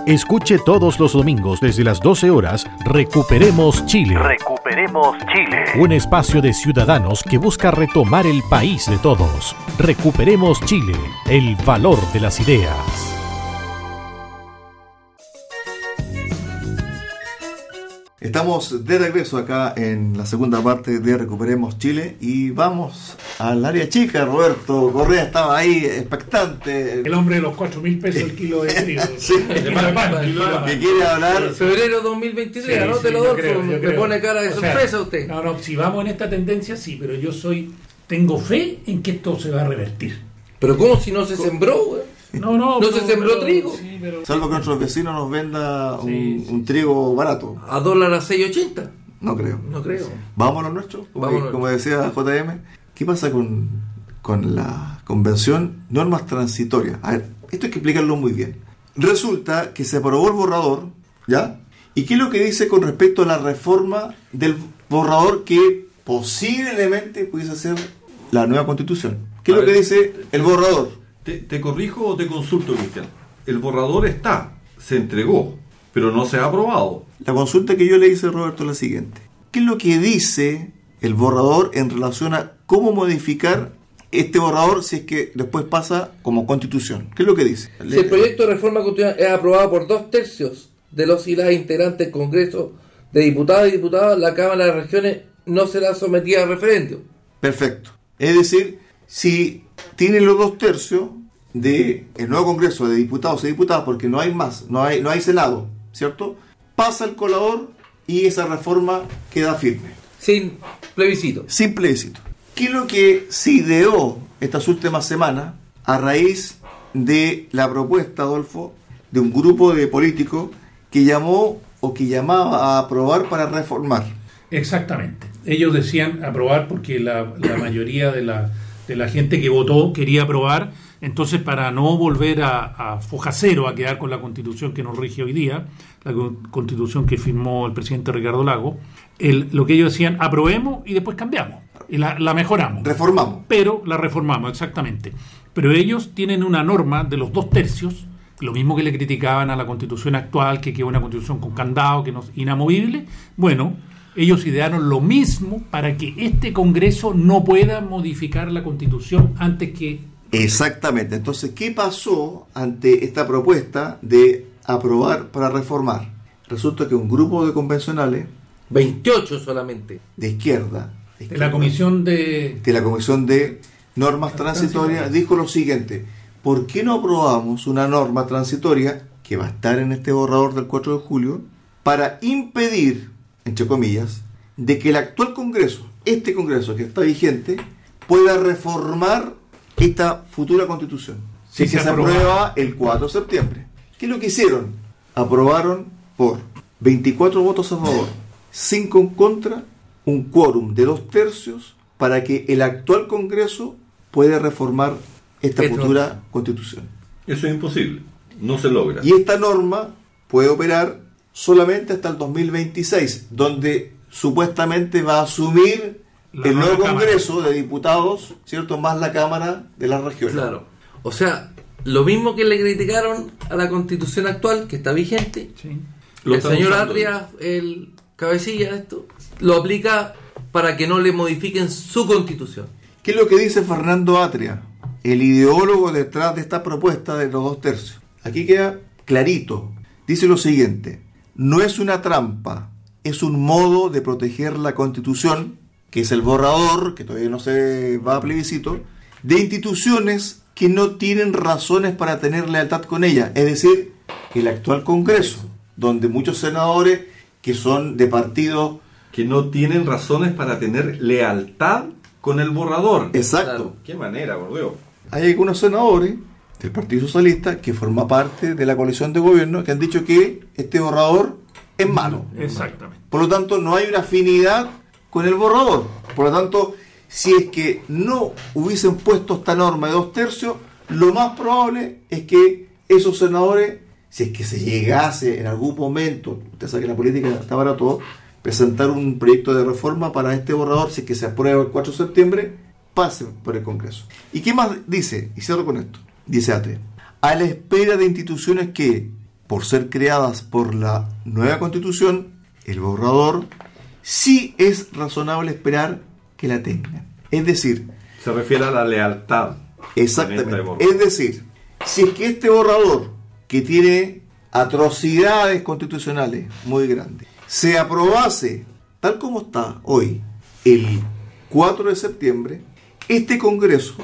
Escuche todos los domingos desde las 12 horas Recuperemos Chile. Recuperemos Chile. Un espacio de ciudadanos que busca retomar el país de todos. Recuperemos Chile, el valor de las ideas. Estamos de regreso acá en la segunda parte de Recuperemos Chile y vamos al área chica. Roberto Correa estaba ahí expectante. El hombre de los 4 mil pesos el kilo de trigo. Sí. El pan, el pan. Que quiere hablar. Febrero 2023, Sí, anótelo, sí, Adolfo. creo, yo me creo. pone cara de O sea, sorpresa usted. No, no, si vamos en esta tendencia, sí, pero yo soy. Tengo fe en que esto se va a revertir. Pero ¿cómo si no se sembró, güey? No, no. No pero- se sembró pero- trigo. sí, pero- Salvo que nuestros vecinos nos venda un, Sí, sí. un trigo barato. A dólar a 6.80. No creo. No creo. Vamos a lo nuestro. Como, Vámonos. como decía JM, ¿qué pasa con, con la convención normas transitorias? A ver, esto hay que explicarlo muy bien. Resulta que se aprobó el borrador, ¿ya? ¿Y qué es lo que dice con respecto a la reforma del borrador que posiblemente pudiese ser la nueva constitución? ¿Qué es A lo que dice el borrador? ¿Te, te corrijo o te consulto, Cristian? El borrador está, se entregó, pero no se ha aprobado. La consulta que yo le hice a Roberto es la siguiente. ¿Qué es lo que dice el borrador en relación a cómo modificar este borrador si es que después pasa como constitución? ¿Qué es lo que dice? Si el proyecto de reforma constitucional es aprobado por dos tercios de los y las integrantes del Congreso de Diputados y Diputadas, la Cámara de Regiones no será sometida a referéndum. Perfecto. Es decir, si tiene los dos tercios del nuevo Congreso de Diputados y Diputadas, porque no hay más, no hay, no hay Senado, ¿cierto? Pasa el colador y esa reforma queda firme. Sin plebiscito. sin plebiscito. ¿Qué es lo que se ideó estas últimas semanas a raíz de la propuesta, Adolfo, de un grupo de políticos que llamó o que llamaba a aprobar para reformar? Exactamente. Ellos decían aprobar porque la, la mayoría de la, de la gente que votó quería aprobar. Entonces, para no volver a, a foja cero, a quedar con la constitución que nos rige hoy día, la con- constitución que firmó el presidente Ricardo Lago, el- lo que ellos decían, aprobemos y después cambiamos. Y la, la mejoramos. Reformamos. pero la reformamos, exactamente. Pero ellos tienen una norma de los dos tercios, lo mismo que le criticaban a la constitución actual, que queda una constitución con candado, que no es inamovible. Bueno, ellos idearon lo mismo para que este Congreso no pueda modificar la constitución antes que... Exactamente. Entonces, ¿qué pasó ante esta propuesta de aprobar para reformar? Resulta que un grupo de convencionales 28 solamente. de izquierda de la comisión de... de la Comisión de Normas Transitorias dijo lo siguiente, ¿por qué no aprobamos una norma transitoria que va a estar en este borrador del 4 de julio para impedir, entre comillas, de que el actual Congreso, este Congreso que está vigente, pueda reformar esta futura constitución? Si Sí, se se aprueba. el 4 de septiembre. ¿Qué es lo que hicieron? Aprobaron por 24 votos a favor, 5 en contra, un quórum de dos tercios para que el actual Congreso pueda reformar esta Esto- futura constitución. Eso es imposible. No se logra. Y esta norma puede operar solamente hasta el 2026, donde supuestamente va a asumir el nuevo Cámara. Congreso de Diputados, ¿cierto? Más la Cámara de las Regiones. Claro. O sea, lo mismo que le criticaron a la constitución actual, que está vigente, Sí. Lo el señor. Atria, el cabecilla de esto, lo aplica para que no le modifiquen su constitución. ¿Qué es lo que dice Fernando Atria, el ideólogo detrás de esta propuesta de los dos tercios? Aquí queda clarito. Dice lo siguiente, no es una trampa, es un modo de proteger la constitución, que es el borrador, que todavía no se va a plebiscito, de instituciones que no tienen razones para tener lealtad con ella. Es decir, el actual Congreso, donde muchos senadores que son de partidos Que no tienen razones para tener lealtad con el borrador. exacto, Claro. Qué manera, por Dios. hay algunos senadores del Partido Socialista que forma parte de la coalición de gobierno que han dicho que este borrador es malo. Exactamente. Por lo tanto, no hay una afinidad con el borrador. Por lo tanto, si es que no hubiesen puesto esta norma de dos tercios, lo más probable es que esos senadores, si es que se llegase en algún momento, usted sabe que la política está para todo, presentar un proyecto de reforma para este borrador, si es que se aprueba el 4 de septiembre, pase por el Congreso. ¿Y qué más dice? Y cierro con esto. Dice Atre, a la espera de instituciones que, por ser creadas por la nueva constitución, el borrador, sí es razonable esperar que la tengan. Es decir, Se refiere a la lealtad. Exactamente. Es decir, si es que este borrador, que tiene atrocidades constitucionales muy grandes, se aprobase tal como está hoy, el 4 de septiembre, este Congreso,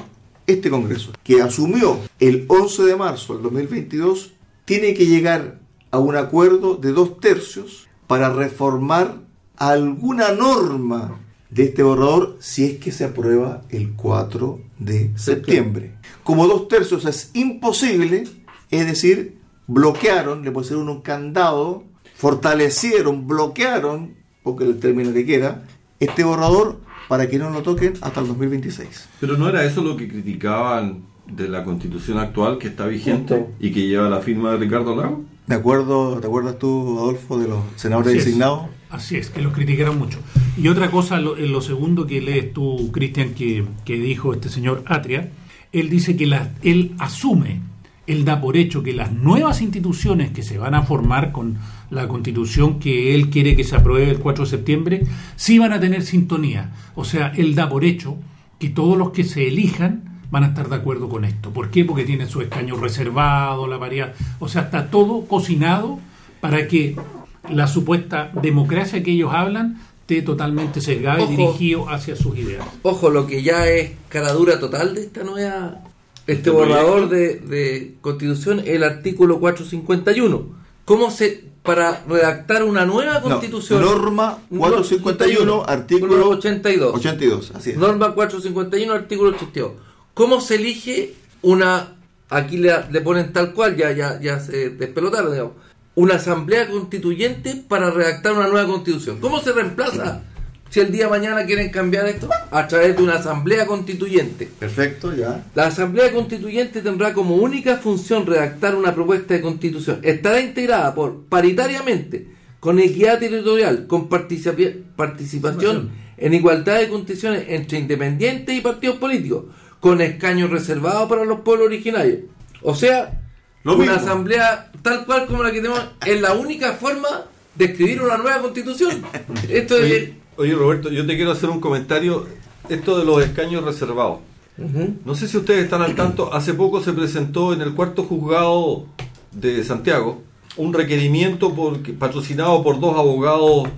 este Congreso, que asumió el 11 de marzo del 2022, tiene que llegar a un acuerdo de dos tercios para reformar alguna norma de este borrador si es que se aprueba el 4 de septiembre. Como dos tercios es imposible, es decir, bloquearon, le pusieron un candado, fortalecieron, bloquearon, porque el término que quiera, este borrador para que no lo toquen hasta el 2026. Pero no era eso lo que criticaban de la constitución actual que está vigente Justo. y que lleva la firma de Ricardo Lago. ¿De acuerdo? ¿Te acuerdas tú, Adolfo, de los senadores designados? Así es, que los criticaron mucho. Y otra cosa, lo, en lo segundo que lees tú, Cristian, que, que dijo este señor Atria, él dice que él asume, él da por hecho que las nuevas instituciones que se van a formar con la constitución que él quiere que se apruebe el 4 de septiembre, sí van a tener sintonía. O sea, él da por hecho que todos los que se elijan van a estar de acuerdo con esto. ¿Por qué? Porque tienen su escaño reservado, la variedad. O sea, está todo cocinado para que la supuesta democracia que ellos hablan esté totalmente sesgada Ojo. y dirigido hacia sus ideas. Ojo, lo que ya es caradura total de esta nueva, este Este borrador de, de constitución, el artículo 451. ¿Cómo se, para redactar una nueva No, constitución? norma 451, artículo 82. 82, así es. Norma 451, artículo 82. ¿Cómo se elige una, aquí le, le ponen tal cual, ya, ya, ya se despelotaron, digamos, una asamblea constituyente para redactar una nueva constitución? ¿Cómo se reemplaza si el día de mañana quieren cambiar esto? A través de una asamblea constituyente. Perfecto, ya. La Asamblea Constituyente tendrá como única función redactar una propuesta de constitución. Estará integrada por paritariamente, con equidad territorial, con participa- participación en igualdad de condiciones entre independientes y partidos políticos, con escaños reservados para los pueblos originarios. O sea, Lo una mismo. asamblea tal cual como la que tenemos es la única forma de escribir una nueva constitución. Esto es... Oye, oye, Roberto, yo te quiero hacer un comentario. Esto de los escaños reservados. No sé si ustedes están al tanto, hace poco se presentó en el cuarto juzgado de Santiago un requerimiento por, patrocinado por dos abogados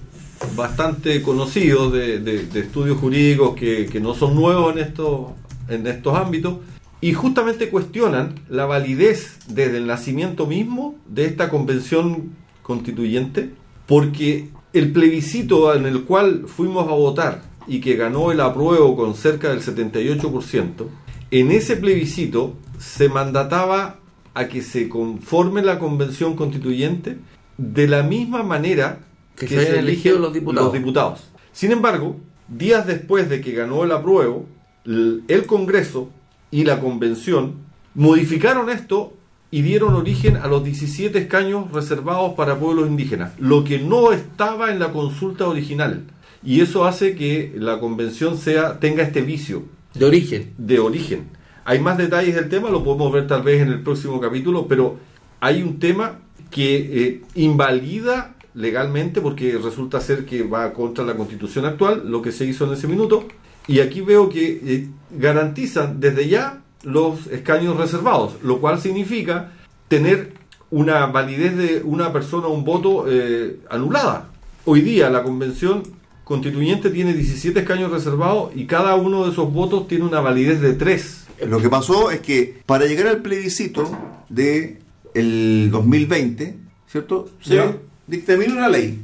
bastante conocidos de, de- de estudios jurídicos que, que no son nuevos en estos, en estos ámbitos y justamente cuestionan la validez desde el nacimiento mismo de esta convención constituyente porque el plebiscito en el cual fuimos a votar y que ganó el apruebo con cerca del 78%, en ese plebiscito se mandataba a que se conforme la convención constituyente de la misma manera Que se hayan elegido eligen los diputados. diputados. Sin embargo, días después de que ganó el apruebo, el Congreso y la Convención modificaron esto y dieron origen a los 17 escaños reservados para pueblos indígenas, lo que no estaba en la consulta original. Y eso hace que la convención sea tenga este vicio De origen. de origen. Hay más detalles del tema, lo podemos ver tal vez en el próximo capítulo, pero hay un tema que eh, invalida legalmente porque resulta ser que va contra la constitución actual, lo que se hizo en ese minuto, y aquí veo que eh, garantizan desde ya los escaños reservados, lo cual significa tener una validez de una persona, un voto eh, anulada. Hoy día la convención constituyente tiene 17 escaños reservados y cada uno de esos votos tiene una validez de 3. Lo que pasó es que para llegar al plebiscito de el 2020, ¿cierto? Se Ya. dictamina una ley,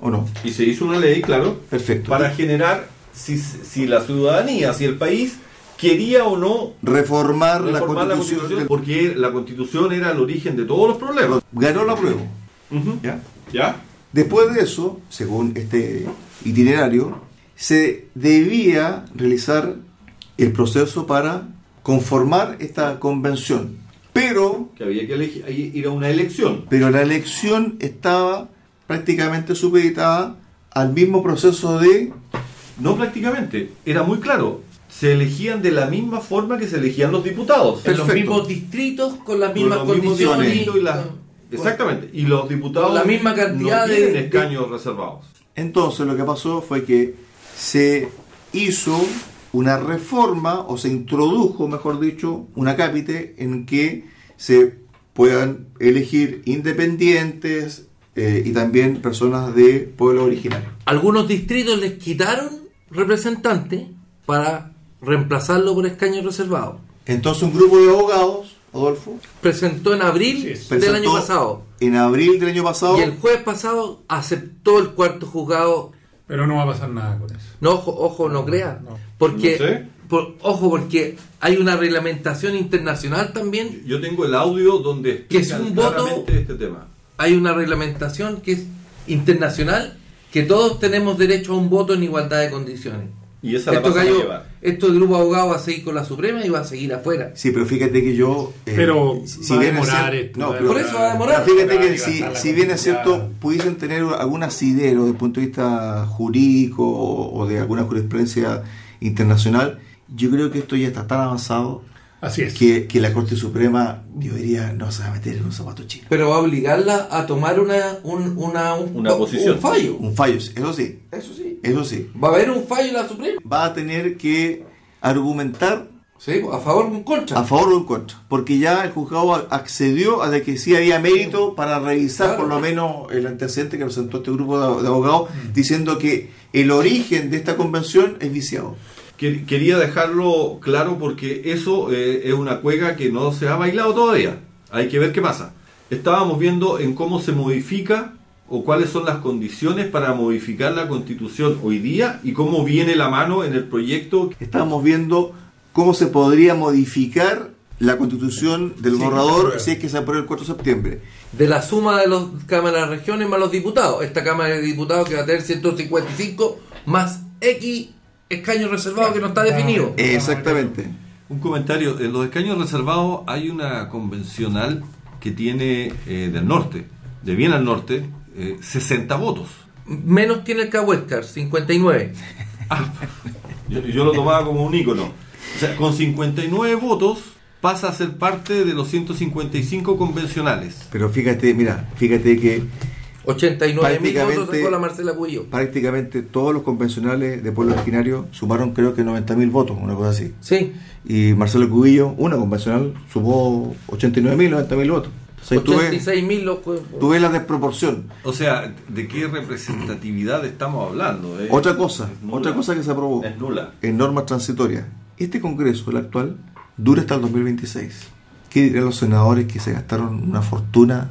¿o no? Y se hizo una ley, claro, Perfecto. para generar si, si la ciudadanía, si el país quería o no reformar, la reformar la constitución. porque la constitución era el origen de todos los problemas. Ganó la prueba. ¿ya? ¿Ya? Después de eso, según este itinerario, se debía realizar el proceso para conformar esta convención. Pero, Que había que elegir, ir a una elección. pero la elección estaba prácticamente supeditada al mismo proceso de No prácticamente, era muy claro. Se elegían de la misma forma que se elegían los diputados. En los mismos distritos, con las Con mismas mismos condiciones. y con- Exactamente. Y los diputados Con la misma cantidad no de- tienen de- escaños reservados. Entonces lo que pasó fue que se hizo una reforma o se introdujo, mejor dicho, una cápite en que se puedan elegir independientes eh, y también personas de pueblo originario. Algunos distritos les quitaron representantes para reemplazarlo por escaños reservados. Entonces un grupo de abogados, Adolfo, Presentó en abril del año pasado. en abril del año pasado Y el jueves pasado aceptó el cuarto juzgado. Pero no va a pasar nada con eso. No, ojo, ojo, no crea. no. Porque, No sé. por- ojo, porque hay una reglamentación internacional también. Yo tengo el audio donde Que es un voto- este tema. Hay una reglamentación que es internacional que todos tenemos derecho a un voto en igualdad de condiciones. Y esa la Esto, pasan a gallo, llevar. esto el grupo abogado va a seguir con la Suprema y va a seguir afuera. Sí, pero fíjate que yo... eh, Pero va a bien es demorar cier- esto, no, pero- Por eso va a demorar. Pero fíjate que si, la si bien es cierto, pudiesen tener algún asidero desde el punto de vista jurídico o, o de alguna jurisprudencia internacional, yo creo que esto ya está tan avanzado Así es. que, que la Corte Suprema, yo diría, no se va a meter en un zapato chino. Pero va a obligarla a tomar una, un, una, un, Una posición. un fallo. Un fallo, eso sí, Eso sí. eso sí. Va a haber un fallo en la Suprema. Va a tener que argumentar Sí, a favor o en contra. a favor o en contra, porque ya el juzgado accedió a de que sí había mérito para revisar Claro. por lo menos el antecedente que presentó este grupo de, de abogados diciendo que el origen de esta convención es viciado. Que- Quería dejarlo claro porque eso eh, es una cuega que no se ha bailado todavía. Hay que ver qué pasa. Estábamos viendo en cómo se modifica o cuáles son las condiciones para modificar la constitución hoy día y cómo viene la mano en el proyecto. Estamos viendo cómo se podría modificar la constitución del Sí, borrador sí. si es que se aprueba el 4 de septiembre. De la suma de las cámaras de regiones más los diputados. Esta Cámara de Diputados que va a tener 155 más X escaños reservados que no está definido. Exactamente. Un comentario. En los escaños reservados hay una convencional que tiene eh, del norte, de bien al norte, eh, 60 votos. Menos tiene el Cahuéscar, 59. Yo, yo lo tomaba como un ícono. O sea, con 59 votos pasa a ser parte de los 155 convencionales. Pero fíjate, mira, fíjate que 89 mil votos Prácticamente- sacó la Marcela Cuillo. prácticamente todos los convencionales de pueblo originario sumaron creo que 90.000 votos, una cosa así. Sí. Y Marcelo Cubillo, una convencional, sumó 89.000, 90.000 votos. O sea, tú ves- 86 mil los Tú ves la desproporción. O sea, ¿de qué representatividad estamos hablando? Eh, Otra cosa, otra cosa que se aprobó Es nula. en normas transitorias. Este Congreso, el actual, dura hasta el 2026. ¿Qué dirán los senadores que se gastaron una fortuna,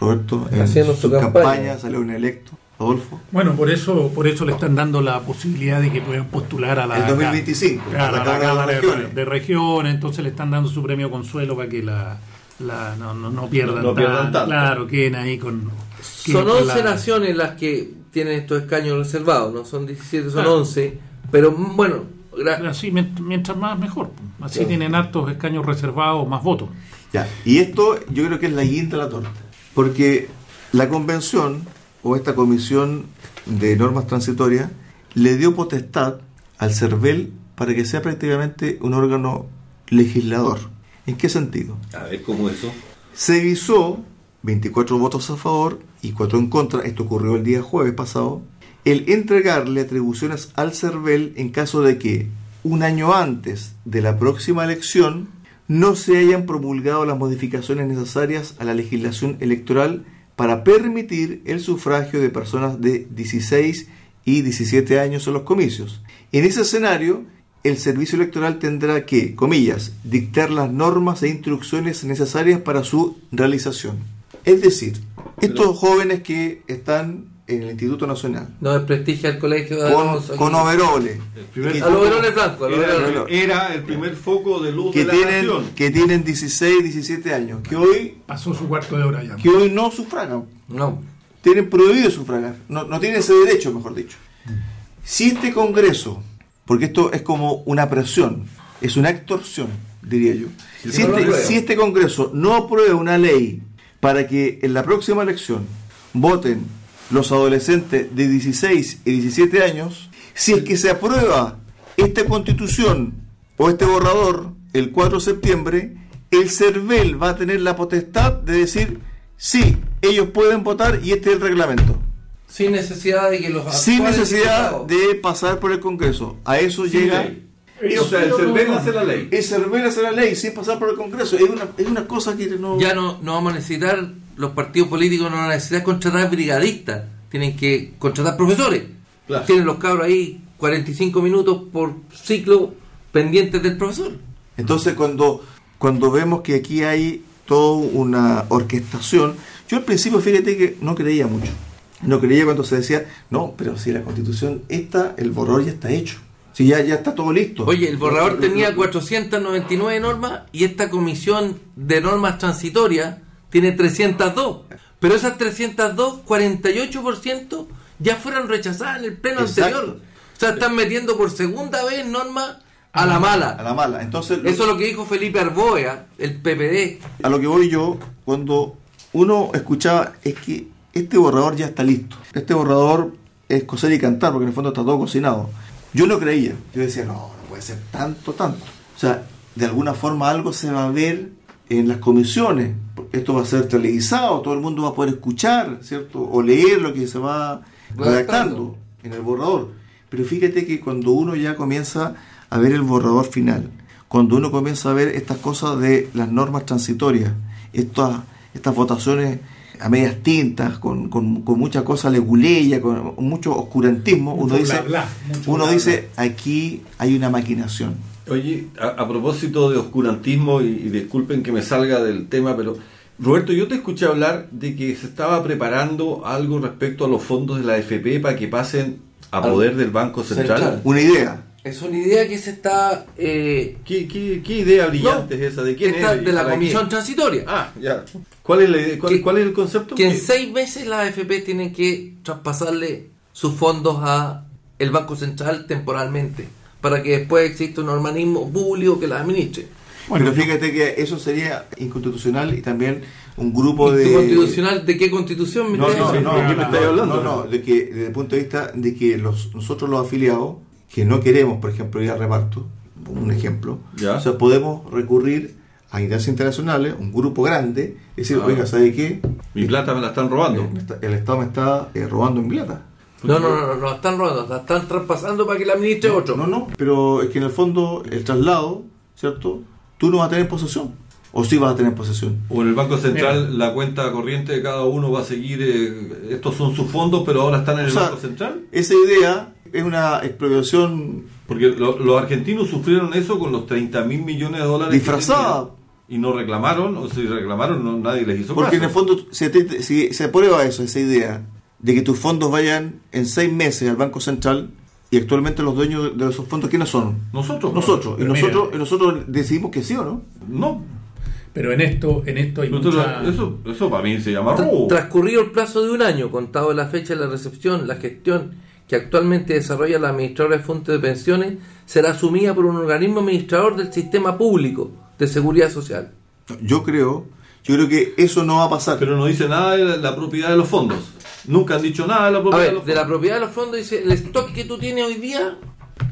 Roberto, en Haciendo su su campaña, campaña? salieron electos? Adolfo. Bueno, por eso, por eso le están dando la posibilidad de que puedan postular a la El 2025, claro, a la a la Cámara de Cámara de, Regiones. de regiones, entonces le están dando su premio consuelo para que la, la- no, no, no pierdan, No pierdan tan- tanto. claro, queden ahí con queden Son con 11 la- naciones las que tienen estos escaños reservados, no son 17, son Claro. 11. Pero mm, bueno, Así, mient- mientras más mejor. Así Claro. tienen hartos escaños reservados, más votos. Ya, y esto yo creo que es la guinda de la torta, porque la convención o esta comisión de normas transitorias le dio potestad al CERVEL para que sea prácticamente un órgano legislador. ¿En qué sentido? A ver, ¿cómo eso? Se visó 24 votos a favor y 4 en contra, esto ocurrió el día jueves pasado, el entregarle atribuciones al CERVEL en caso de que un año antes de la próxima elección no se hayan promulgado las modificaciones necesarias a la legislación electoral para permitir el sufragio de personas de 16 y 17 años en los comicios. En ese escenario, el servicio electoral tendrá que, comillas, dictar las normas e instrucciones necesarias para su realización. Es decir, estos jóvenes que están en el Instituto Nacional, no desprestigia el colegio de con, Alonso con overoles, primer- que- A los verones blancos, a los Era, verones. era el primer foco de luz que de la tienen, nación. que tienen 16, 17 años, que hoy, Pasó su cuarto de hora ya. que hoy no sufragan, No. tienen prohibido sufragar, no, no tienen ese derecho, mejor dicho. Si este Congreso, porque esto es como una presión, es una extorsión, diría yo, Sí, si no este, si este Congreso no aprueba una ley para que en la próxima elección voten los adolescentes de 16 y 17 años, si es que se aprueba esta constitución o este borrador el 4 de septiembre, el CERVEL va a tener la potestad de decir, sí, ellos pueden votar y este es el reglamento. Sin necesidad de que los Sin necesidad de pasar por el Congreso. A eso Sin llega... ley. O sea, el CERVEL hace la ley. El CERVEL hace la ley sin pasar por el Congreso. Es una, es una cosa que no... Ya no, no vamos a necesitar, los partidos políticos no necesitar contratar brigadistas, tienen que contratar profesores. Claro. Tienen los cabros ahí 45 minutos por ciclo pendientes del profesor. Entonces cuando, cuando vemos que aquí hay toda una orquestación, yo al principio fíjate que no creía mucho. No creía cuando se decía, no, pero si la constitución está, el borrador ya está hecho. Si ya, ya está todo listo. Oye, el borrador lo- tenía lo- 499 normas y esta comisión de normas transitorias tiene 302. Pero esas 302, 48% ya fueron rechazadas en el pleno Exacto. anterior. O sea, están metiendo por segunda vez normas a la A mala. la mala. Entonces, lo- Eso es lo que dijo Felipe Arboea, el PPD. a lo que voy yo, cuando uno escuchaba, es que este borrador ya está listo. Este borrador es coser y cantar, porque en el fondo está todo cocinado. Yo no creía. Yo decía, no, no puede ser tanto, tanto. O sea, de alguna forma algo se va a ver en las comisiones. Esto va a ser televisado, todo el mundo va a poder escuchar, ¿cierto? O leer lo que se va redactando en el borrador. Pero fíjate que cuando uno ya comienza a ver el borrador final, cuando uno comienza a ver estas cosas de las normas transitorias, estas, estas votaciones a medias tintas, con, con, con mucha cosa leguleya, con mucho oscurantismo, Mucho uno dice, bla, bla, mucho uno bla, dice aquí hay una maquinación. Oye, a, a propósito de oscurantismo, y, y disculpen que me salga del tema, pero Roberto, yo te escuché hablar de que se estaba preparando algo respecto a los fondos de la AFP para que pasen a Al- poder del Banco Central. Central. Una idea. Es una idea que se está... eh, ¿Qué, qué, qué idea brillante no, es esa? ¿De quién esta es? de la comisión qué? transitoria. Ah, ya. ¿Cuál es, la idea? ¿Cuál, Que- cuál es el concepto? que en ¿Qué- seis meses la AFP tiene que traspasarle sus fondos a el Banco Central temporalmente para que después exista un organismo público que la administre. Bueno, Pero fíjate que eso sería inconstitucional y también un grupo ¿Y de... tu constitucional de qué constitución me No, no, no, ¿De qué me estáis hablando? No, no, de que desde el punto de vista de que los, nosotros los afiliados, que no queremos, por ejemplo, ir al reparto, un ejemplo, Ya. o sea, podemos recurrir a instancias internacionales, un grupo grande, y decir, Ah. oiga, ¿sabe qué? Mi plata me la están robando. Eh, El Estado me está eh, robando en plata. No, no, no, no, no, están robando, la están traspasando para que la administre otro. No, no, pero es que en el fondo el traslado, ¿cierto? Tú no vas a tener posesión. ¿O sí vas a tener posesión? O en el Banco Central la cuenta corriente de cada uno va a seguir, eh, estos son sus fondos, pero ahora están en O el sea, Banco Central. Esa idea es una expropiación Porque lo- los argentinos sufrieron eso con los 30 mil millones de dólares. Disfrazada. Y no reclamaron, o si reclamaron, no, nadie les hizo Porque en el fondo, si, te- si se aprueba eso, esa idea de que tus fondos vayan en seis meses al Banco Central y actualmente los dueños de esos fondos, ¿quiénes son? Nosotros. Nosotros. Y nosotros, mira. y nosotros decidimos que sí o no. No. Pero en esto, en esto hay Nosotros- mucha... eso, eso para mí se llama robo. Transcurrido el plazo de un año, contado la fecha de la recepción, la gestión que actualmente desarrolla la administradora de fondos de pensiones será asumida por un organismo administrador del sistema público de seguridad social. Yo creo, yo creo que eso no va a pasar. Pero no dice nada de la propiedad de los fondos. Nunca han dicho nada de la A propiedad de ver, de la propiedad de los fondos dice, el stock que tú tienes hoy día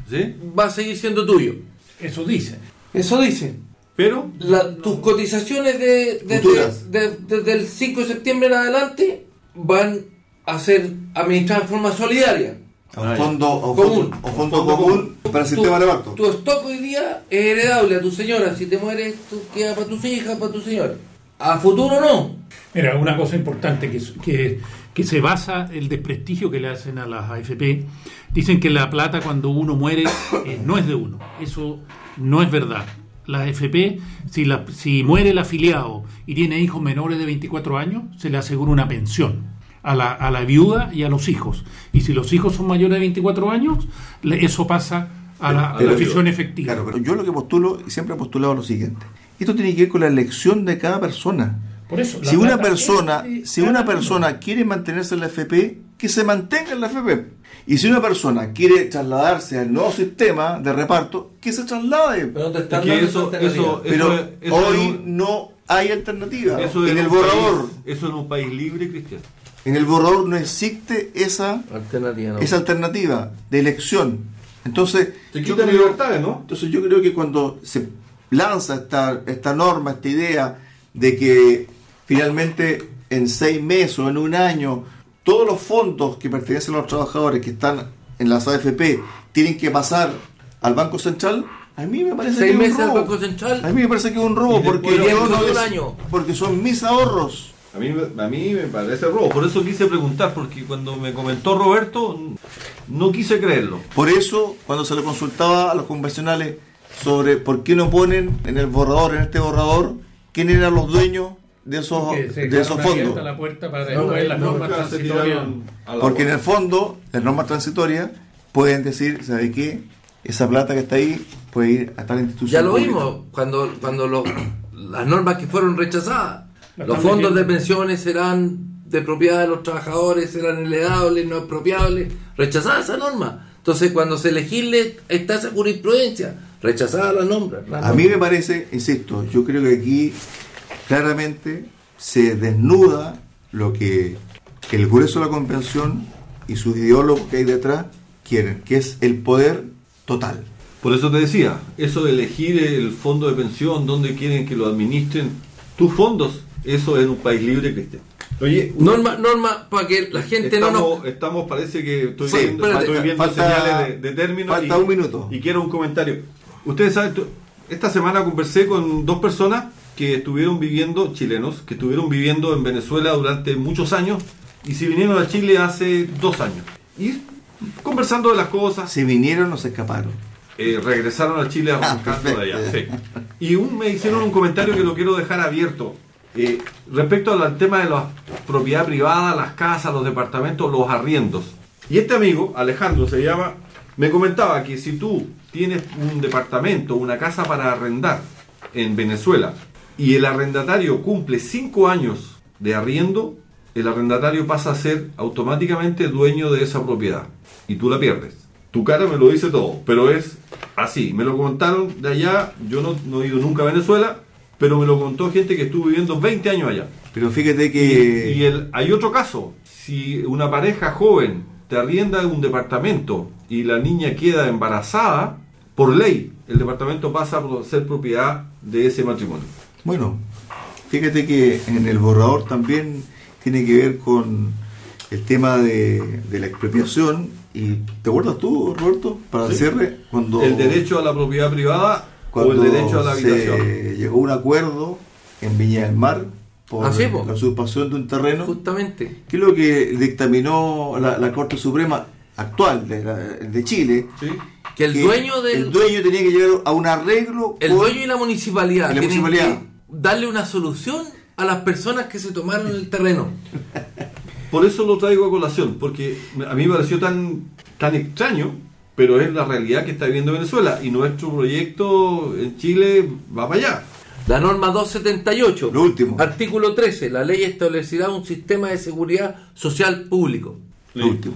¿Sí? va a seguir siendo tuyo. Eso dice. Eso dice. Pero La- tus cotizaciones de, desde, Futuras. de- desde el 5 de septiembre en adelante van a ser administradas de forma solidaria. a un fondo, a un Común. fondo, a un fondo Fondo común para el sistema de reparto. Tu stock hoy día es heredable a tu señora. Si te mueres, tú queda para tus hijas, para tu señora. A futuro no. Mira, una cosa importante que, que, que se basa el desprestigio que le hacen a las AFP. Dicen que la plata cuando uno muere eh, no es de uno. Eso no es verdad. La AFP, si, la, si muere el afiliado y tiene hijos menores de 24 años, se le asegura una pensión a la, a la viuda y a los hijos. Y si los hijos son mayores de 24 años, le- eso pasa a la, a la afición efectiva. Claro, pero yo lo que postulo, siempre he postulado lo siguiente. Esto tiene que ver con la elección de cada persona. Por eso, la Si una persona, es si una persona quiere mantenerse en la FP, que se mantenga en la FP. Y si una persona quiere trasladarse al nuevo sistema de reparto, que se traslade. Pero no te es están que dando eso, esa alternativa. eso, Pero eso, es- eso hoy un- no hay alternativa. eso es en el un borrador, país- eso en un país libre, Cristian. en el borrador no existe esa, Alternativa no. esa alternativa de elección. Entonces, Te yo quitan creo- libertades, ¿no? Entonces yo creo que cuando se lanza esta, esta norma, esta idea de que finalmente en seis meses o en un año todos los fondos que pertenecen a los trabajadores que están en las AFP tienen que pasar al Banco Central, a mí me parece Seis que es meses un al robo. Banco Central. A mí me parece que es un robo porque, lo yo que no de un es- año. porque son mis ahorros. A mí, me- a mí me parece robo. Por eso quise preguntar, porque cuando me comentó Roberto, no quise creerlo. Por eso, cuando se le consultaba a los convencionales sobre por qué no ponen en el borrador, en este borrador, quién eran los dueños de esos, de esos fondos. la puerta para No, las no, normas Nunca se transitorias. tiraron a la Porque en el fondo, las normas transitorias pueden decir, ¿sabe qué? Esa plata que está ahí puede ir a tal institución. Ya lo pública. vimos cuando, cuando lo- las normas que fueron rechazadas. La Los fondos de pensiones serán de propiedad de los trabajadores, serán heredables, no expropiables. Rechazada esa norma. Entonces, cuando se legisle, está esa jurisprudencia. Rechazada la norma. la A mí me parece, insisto, yo creo que aquí claramente se desnuda lo que el grueso de la convención y sus ideólogos que hay detrás quieren, que es el poder total. Por eso te decía, eso de elegir el fondo de pensión, donde quieren que lo administren tus fondos, eso es un país libre, Cristian. Oye, Norma, norma para que la gente no estamos, nos... estamos, parece que estoy Sí, viendo, espérate, estoy viendo falta- señales de, de término. falta y, un minuto. Y quiero un comentario. Ustedes saben, esta semana conversé con dos personas que estuvieron viviendo, chilenos, que estuvieron viviendo en Venezuela durante muchos años y se vinieron a Chile hace dos años. Y conversando de las cosas, Se vinieron o se escaparon. eh, regresaron a Chile arrancando de allá. sí. Y un, me hicieron un comentario que lo quiero dejar abierto. Eh, respecto al tema de la propiedad privada, las casas, los departamentos, los arriendos. Y este amigo, Alejandro se llama, me comentaba que si tú tienes un departamento, una casa para arrendar en Venezuela y el arrendatario cumple cinco años de arriendo, el arrendatario pasa a ser automáticamente dueño de esa propiedad y tú la pierdes. Tu cara me lo dice todo, pero es así. Me lo contaron de allá, yo no, no he ido nunca a Venezuela, pero me lo contó gente que estuvo viviendo 20 años allá. Pero fíjate Y, que... y el, hay otro caso, si una pareja joven te arrienda un departamento y la niña queda embarazada, por ley el departamento pasa a ser propiedad de ese matrimonio. Bueno, fíjate que en el borrador también tiene que ver con el tema de, de la expropiación. ¿Y te acuerdas tú, Roberto, para el Sí. cierre? Cuando, El derecho a la propiedad privada o cuando el derecho a la habitación. se llegó a un acuerdo en Viña del Mar por Ah, sí, la usurpación de un terreno. Justamente. ¿Qué es lo que dictaminó la, la Corte Suprema actual de, la- de Chile? ¿Sí? Que el Que dueño del. el dueño tenía que llegar a un arreglo El con- dueño y la municipalidad Y la tienen municipalidad. que darle una solución a las personas que se tomaron el terreno. Por eso lo traigo a colación, porque a mí me pareció tan, tan extraño, pero es la realidad que está viviendo Venezuela y nuestro proyecto en Chile va para allá. La norma 278, Lo último. artículo 13, la ley establecerá un sistema de seguridad social público. Lo último.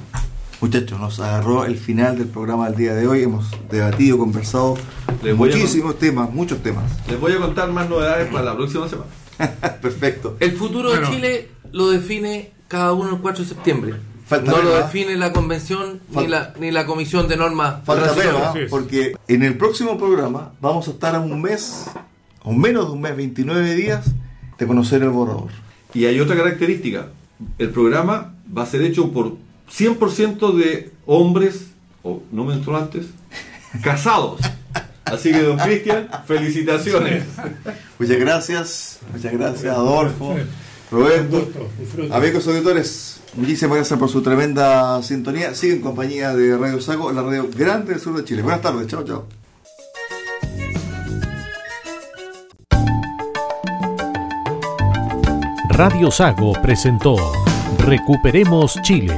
Muchachos, nos agarró el final del programa del día de hoy. Hemos debatido, conversado Les voy a muchísimos temas, muchos temas. Les voy a contar más novedades para la próxima semana. Perfecto. El futuro Bueno. de Chile lo define cada uno el 4 de septiembre. Falta no lo define la convención ni la, ni la comisión de normas Falta es. porque en el próximo programa vamos a estar a un mes, o menos de un mes, 29 días, de conocer el borrador. Y hay otra característica. El programa va a ser hecho por 100% de hombres, o no menstruantes, casados. Así que, don Cristian, felicitaciones. Muchas gracias, muchas gracias, Adolfo, Roberto. Amigos auditores, muchísimas gracias por su tremenda sintonía. Sigue en compañía de Radio Sago, la radio grande del sur de Chile. Buenas tardes, chao, chao. Radio Sago presentó Recuperemos Chile.